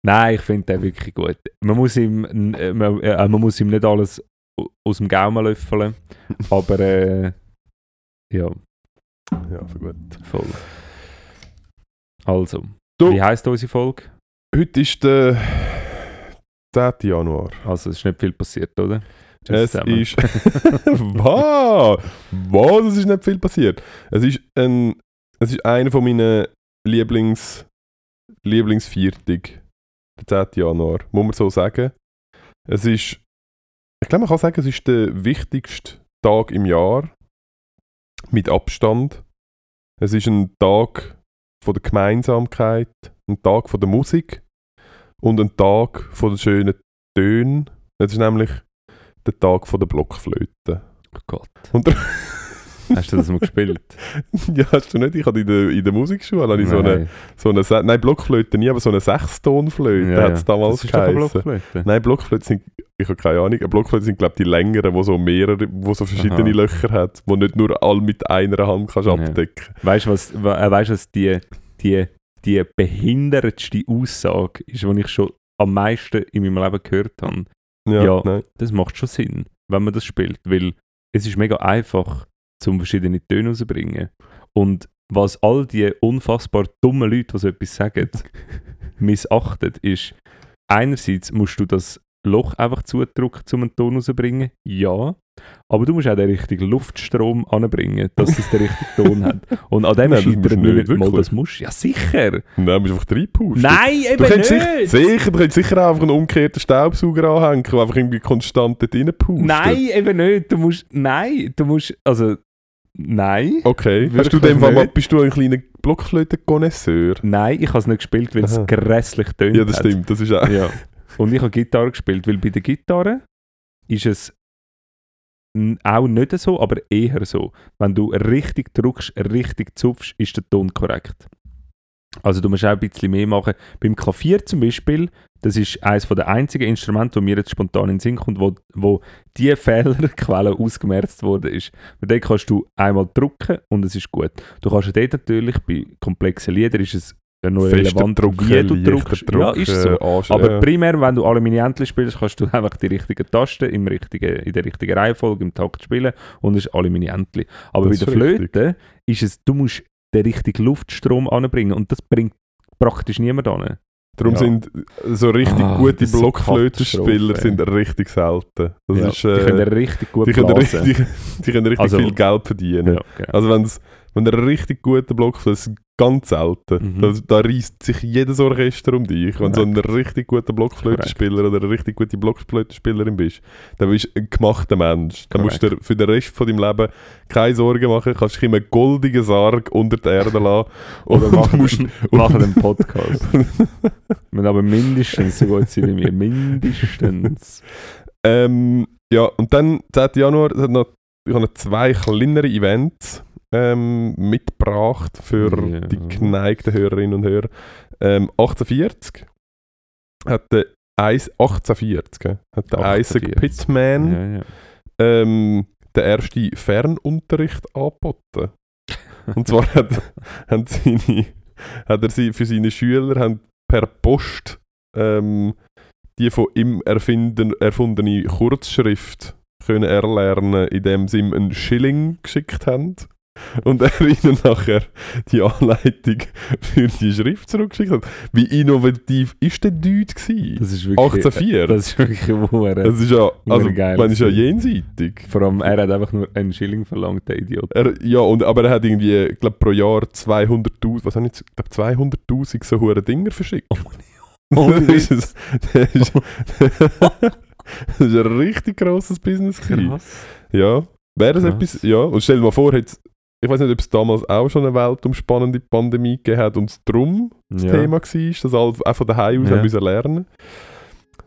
Speaker 2: Nein, ich finde den wirklich gut. Man muss ihm, äh, man, äh, man muss ihm nicht alles au- aus dem Gaumen löffeln, aber äh, ja,
Speaker 1: Ja, für gut.
Speaker 2: voll. Also,
Speaker 1: Du-
Speaker 2: wie heisst unsere Folge?
Speaker 1: Heute ist der 10. Januar.
Speaker 2: Also, es ist nicht viel passiert, oder?
Speaker 1: Es
Speaker 2: zusammen.
Speaker 1: ist. wow! Wow, das ist nicht viel passiert. Es ist ein. Es ist einer von meinen Lieblings. Lieblingsviertig. Der 10. Januar. Muss man so sagen. Es ist. Ich glaube, man kann sagen, es ist der wichtigste Tag im Jahr. Mit Abstand. Es ist ein Tag von der Gemeinsamkeit, ein Tag von der Musik und ein Tag von den schönen Tönen. Es ist nämlich der Tag von der Blockflöte.
Speaker 2: Oh Gott.
Speaker 1: Und
Speaker 2: Hast du das mal gespielt?
Speaker 1: ja, hast du nicht? Ich hatte in der, in der Musikschule hatte ich so eine,
Speaker 2: Nein.
Speaker 1: so eine, Se- nein, Blockflöte nie, aber so eine Sechstonflöte
Speaker 2: Ja,
Speaker 1: hat es damals geheißen. Nein, Blockflöte sind, ich habe keine Ahnung, Blockflöte sind glaube ich die längeren, wo so mehrere, wo so verschiedene
Speaker 2: Aha.
Speaker 1: Löcher hat, wo nicht nur all mit einer Hand kannst
Speaker 2: Ja.
Speaker 1: abdecken.
Speaker 2: Weißt du, was, wa- äh, weißt, du, was die, die, die behindertste Aussage ist, die ich schon am meisten in meinem Leben gehört habe?
Speaker 1: Ja,
Speaker 2: Ja. Das macht schon Sinn, wenn man das spielt, weil es ist mega einfach, zum verschiedene Töne rauszubringen. Und was all die unfassbar dummen Leute, die so etwas sagen, missachtet, ist, einerseits musst du das Loch einfach zudrücken, um einen Ton rauszubringen, ja, aber du musst auch den richtigen Luftstrom anbringen, dass es den richtigen Ton hat. Und an dem scheitert
Speaker 1: du
Speaker 2: nicht,
Speaker 1: nicht,
Speaker 2: mal,
Speaker 1: wirklich.
Speaker 2: das musst du. Ja, sicher!
Speaker 1: Nein, du musst einfach reinpusten.
Speaker 2: Nein,
Speaker 1: Du
Speaker 2: eben
Speaker 1: könntest
Speaker 2: nicht!
Speaker 1: sicher, sicher, du könntest sicher auch einfach einen umgekehrten Staubsauger anhängen, der einfach irgendwie konstant dort reinpustet.
Speaker 2: Nein, eben nicht. Du musst, nein, du musst, also, nein.
Speaker 1: Okay. Hast du dem Fall bist du ein kleiner Blockflöten-Connoisseur?
Speaker 2: Nein, ich habe es nicht gespielt, weil es grässlich tönt.
Speaker 1: Ja, das stimmt. Das ist auch.
Speaker 2: Ja. Und ich habe Gitarre gespielt, weil bei der Gitarre ist es auch nicht so, aber eher so. Wenn du richtig drückst, richtig zupfst, ist der Ton korrekt. Also du musst auch ein bisschen mehr machen. Beim Klavier zum Beispiel, das ist eines der einzigen Instrumente, wo mir jetzt spontan in den Sinn kommt, wo, wo die Fehlerquelle ausgemerzt worden ist. Bei dort kannst du einmal drücken und es ist gut. Du kannst ja dort natürlich, bei komplexen Liedern ist es noch relevant, wie du drückst. Ja, ist so. Aber primär, wenn du Aluminientli spielst, kannst du einfach die richtigen Tasten im richtigen, in der richtigen Reihenfolge im Takt spielen und es ist Aluminientli. Aber
Speaker 1: Das
Speaker 2: bei der. Flöte ist es, du musst den richtigen Luftstrom anbringen und das bringt praktisch niemand an.
Speaker 1: Darum
Speaker 2: Ja.
Speaker 1: sind so richtig
Speaker 2: Ah,
Speaker 1: gute Blockflötenspieler sind richtig selten. Das
Speaker 2: ja,
Speaker 1: ist,
Speaker 2: die
Speaker 1: äh,
Speaker 2: können richtig gut
Speaker 1: die können richtig, die können richtig
Speaker 2: Also-
Speaker 1: viel Geld verdienen.
Speaker 2: ja, genau.
Speaker 1: Also wenn's, wenn er ein richtig guter Blockflöte ist, ganz selten.
Speaker 2: Mhm.
Speaker 1: Da, da reißt sich jedes Orchester um dich. Wenn du so ein richtig guter Blockflötenspieler oder eine richtig gute Blockflötenspielerin bist, dann bist du ein gemachter Mensch. Dann musst du dir für den Rest von deinem Leben keine Sorgen machen. Kannst dich in einem goldigen Sarg unter die Erde lassen.
Speaker 2: Oder
Speaker 1: Und
Speaker 2: machen,
Speaker 1: musst,
Speaker 2: machen den Podcast. Wir aber mindestens so gut sein wie mir. Mindestens.
Speaker 1: Ähm, ja, und dann 10. Januar, hat ich habe noch zwei kleinere Events ähm, mitgebracht für
Speaker 2: Ja.
Speaker 1: die geneigten Hörerinnen und Hörer. Ähm, 1840 hat der Eis, 1840 äh, hat der Isaac
Speaker 2: 1840.
Speaker 1: Pittman
Speaker 2: Ja, ja.
Speaker 1: ähm, den ersten Fernunterricht angeboten. Und zwar hat, haben seine, hat er sie für seine Schüler haben per Post ähm, die von ihm erfinden, erfundene Kurzschrift können erlernen, indem sie ihm einen Schilling geschickt haben. Und er ihnen nachher die Anleitung für die Schrift zurückgeschickt hat. Wie innovativ ist der Dude gewesen?
Speaker 2: Das ist wirklich.
Speaker 1: 1804?
Speaker 2: Das ist wirklich hure.
Speaker 1: Das ist ja, also,
Speaker 2: geil
Speaker 1: man ist ja jenseitig.
Speaker 2: Vor allem, er hat einfach nur einen Schilling verlangt, der Idiot.
Speaker 1: Er, ja, und, aber er hat irgendwie, ich glaube, pro Jahr 200'000, was habe ich jetzt, ich glaube 200'000 so hure Dinger verschickt.
Speaker 2: Oh,
Speaker 1: das, ist, das, ist, das ist ein richtig grosses Business gewesen.
Speaker 2: Krass.
Speaker 1: Ja, wäre es etwas, ja, und stell dir mal vor, jetzt, ich weiß nicht, ob es damals auch schon eine weltumspannende Pandemie gegeben hat und es drum das
Speaker 2: Ja.
Speaker 1: Thema war, dass alle auch von daheim aus
Speaker 2: Ja.
Speaker 1: haben müssen lernen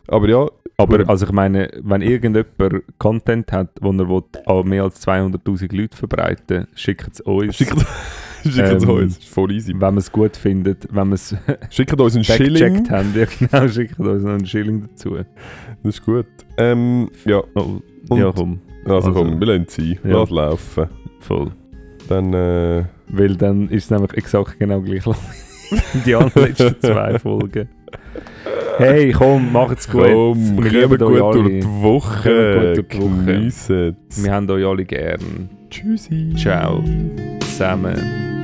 Speaker 1: Aber ja,
Speaker 2: Aber also ich meine, wenn irgendjemand Content hat, wo er will, an mehr als 200'000 Leute verbreiten schickt es uns.
Speaker 1: schickt, schickt es
Speaker 2: Ähm,
Speaker 1: uns, ist voll easy.
Speaker 2: wenn man es gut findet, wenn wir es
Speaker 1: Schickt uns einen Schilling.
Speaker 2: gecheckt haben. Ja genau, schickt uns noch einen Schilling dazu.
Speaker 1: Das ist gut. Ähm, ja,
Speaker 2: Oh, ja komm,
Speaker 1: also,
Speaker 2: Also,
Speaker 1: komm, wir lassen es sein.
Speaker 2: ja.
Speaker 1: Lass laufen.
Speaker 2: voll.
Speaker 1: Dann, äh,
Speaker 2: Weil dann ist es nämlich exakt genau gleich lang wie die anderen letzten zwei Folgen. Hey, komm, macht's gut.
Speaker 1: komm,
Speaker 2: Wir
Speaker 1: kommen gut
Speaker 2: alle.
Speaker 1: durch die Woche.
Speaker 2: Gut durch die Woche.
Speaker 1: Geniessen
Speaker 2: Wir haben euch alle gern.
Speaker 1: Tschüssi.
Speaker 2: Ciao. Zusammen.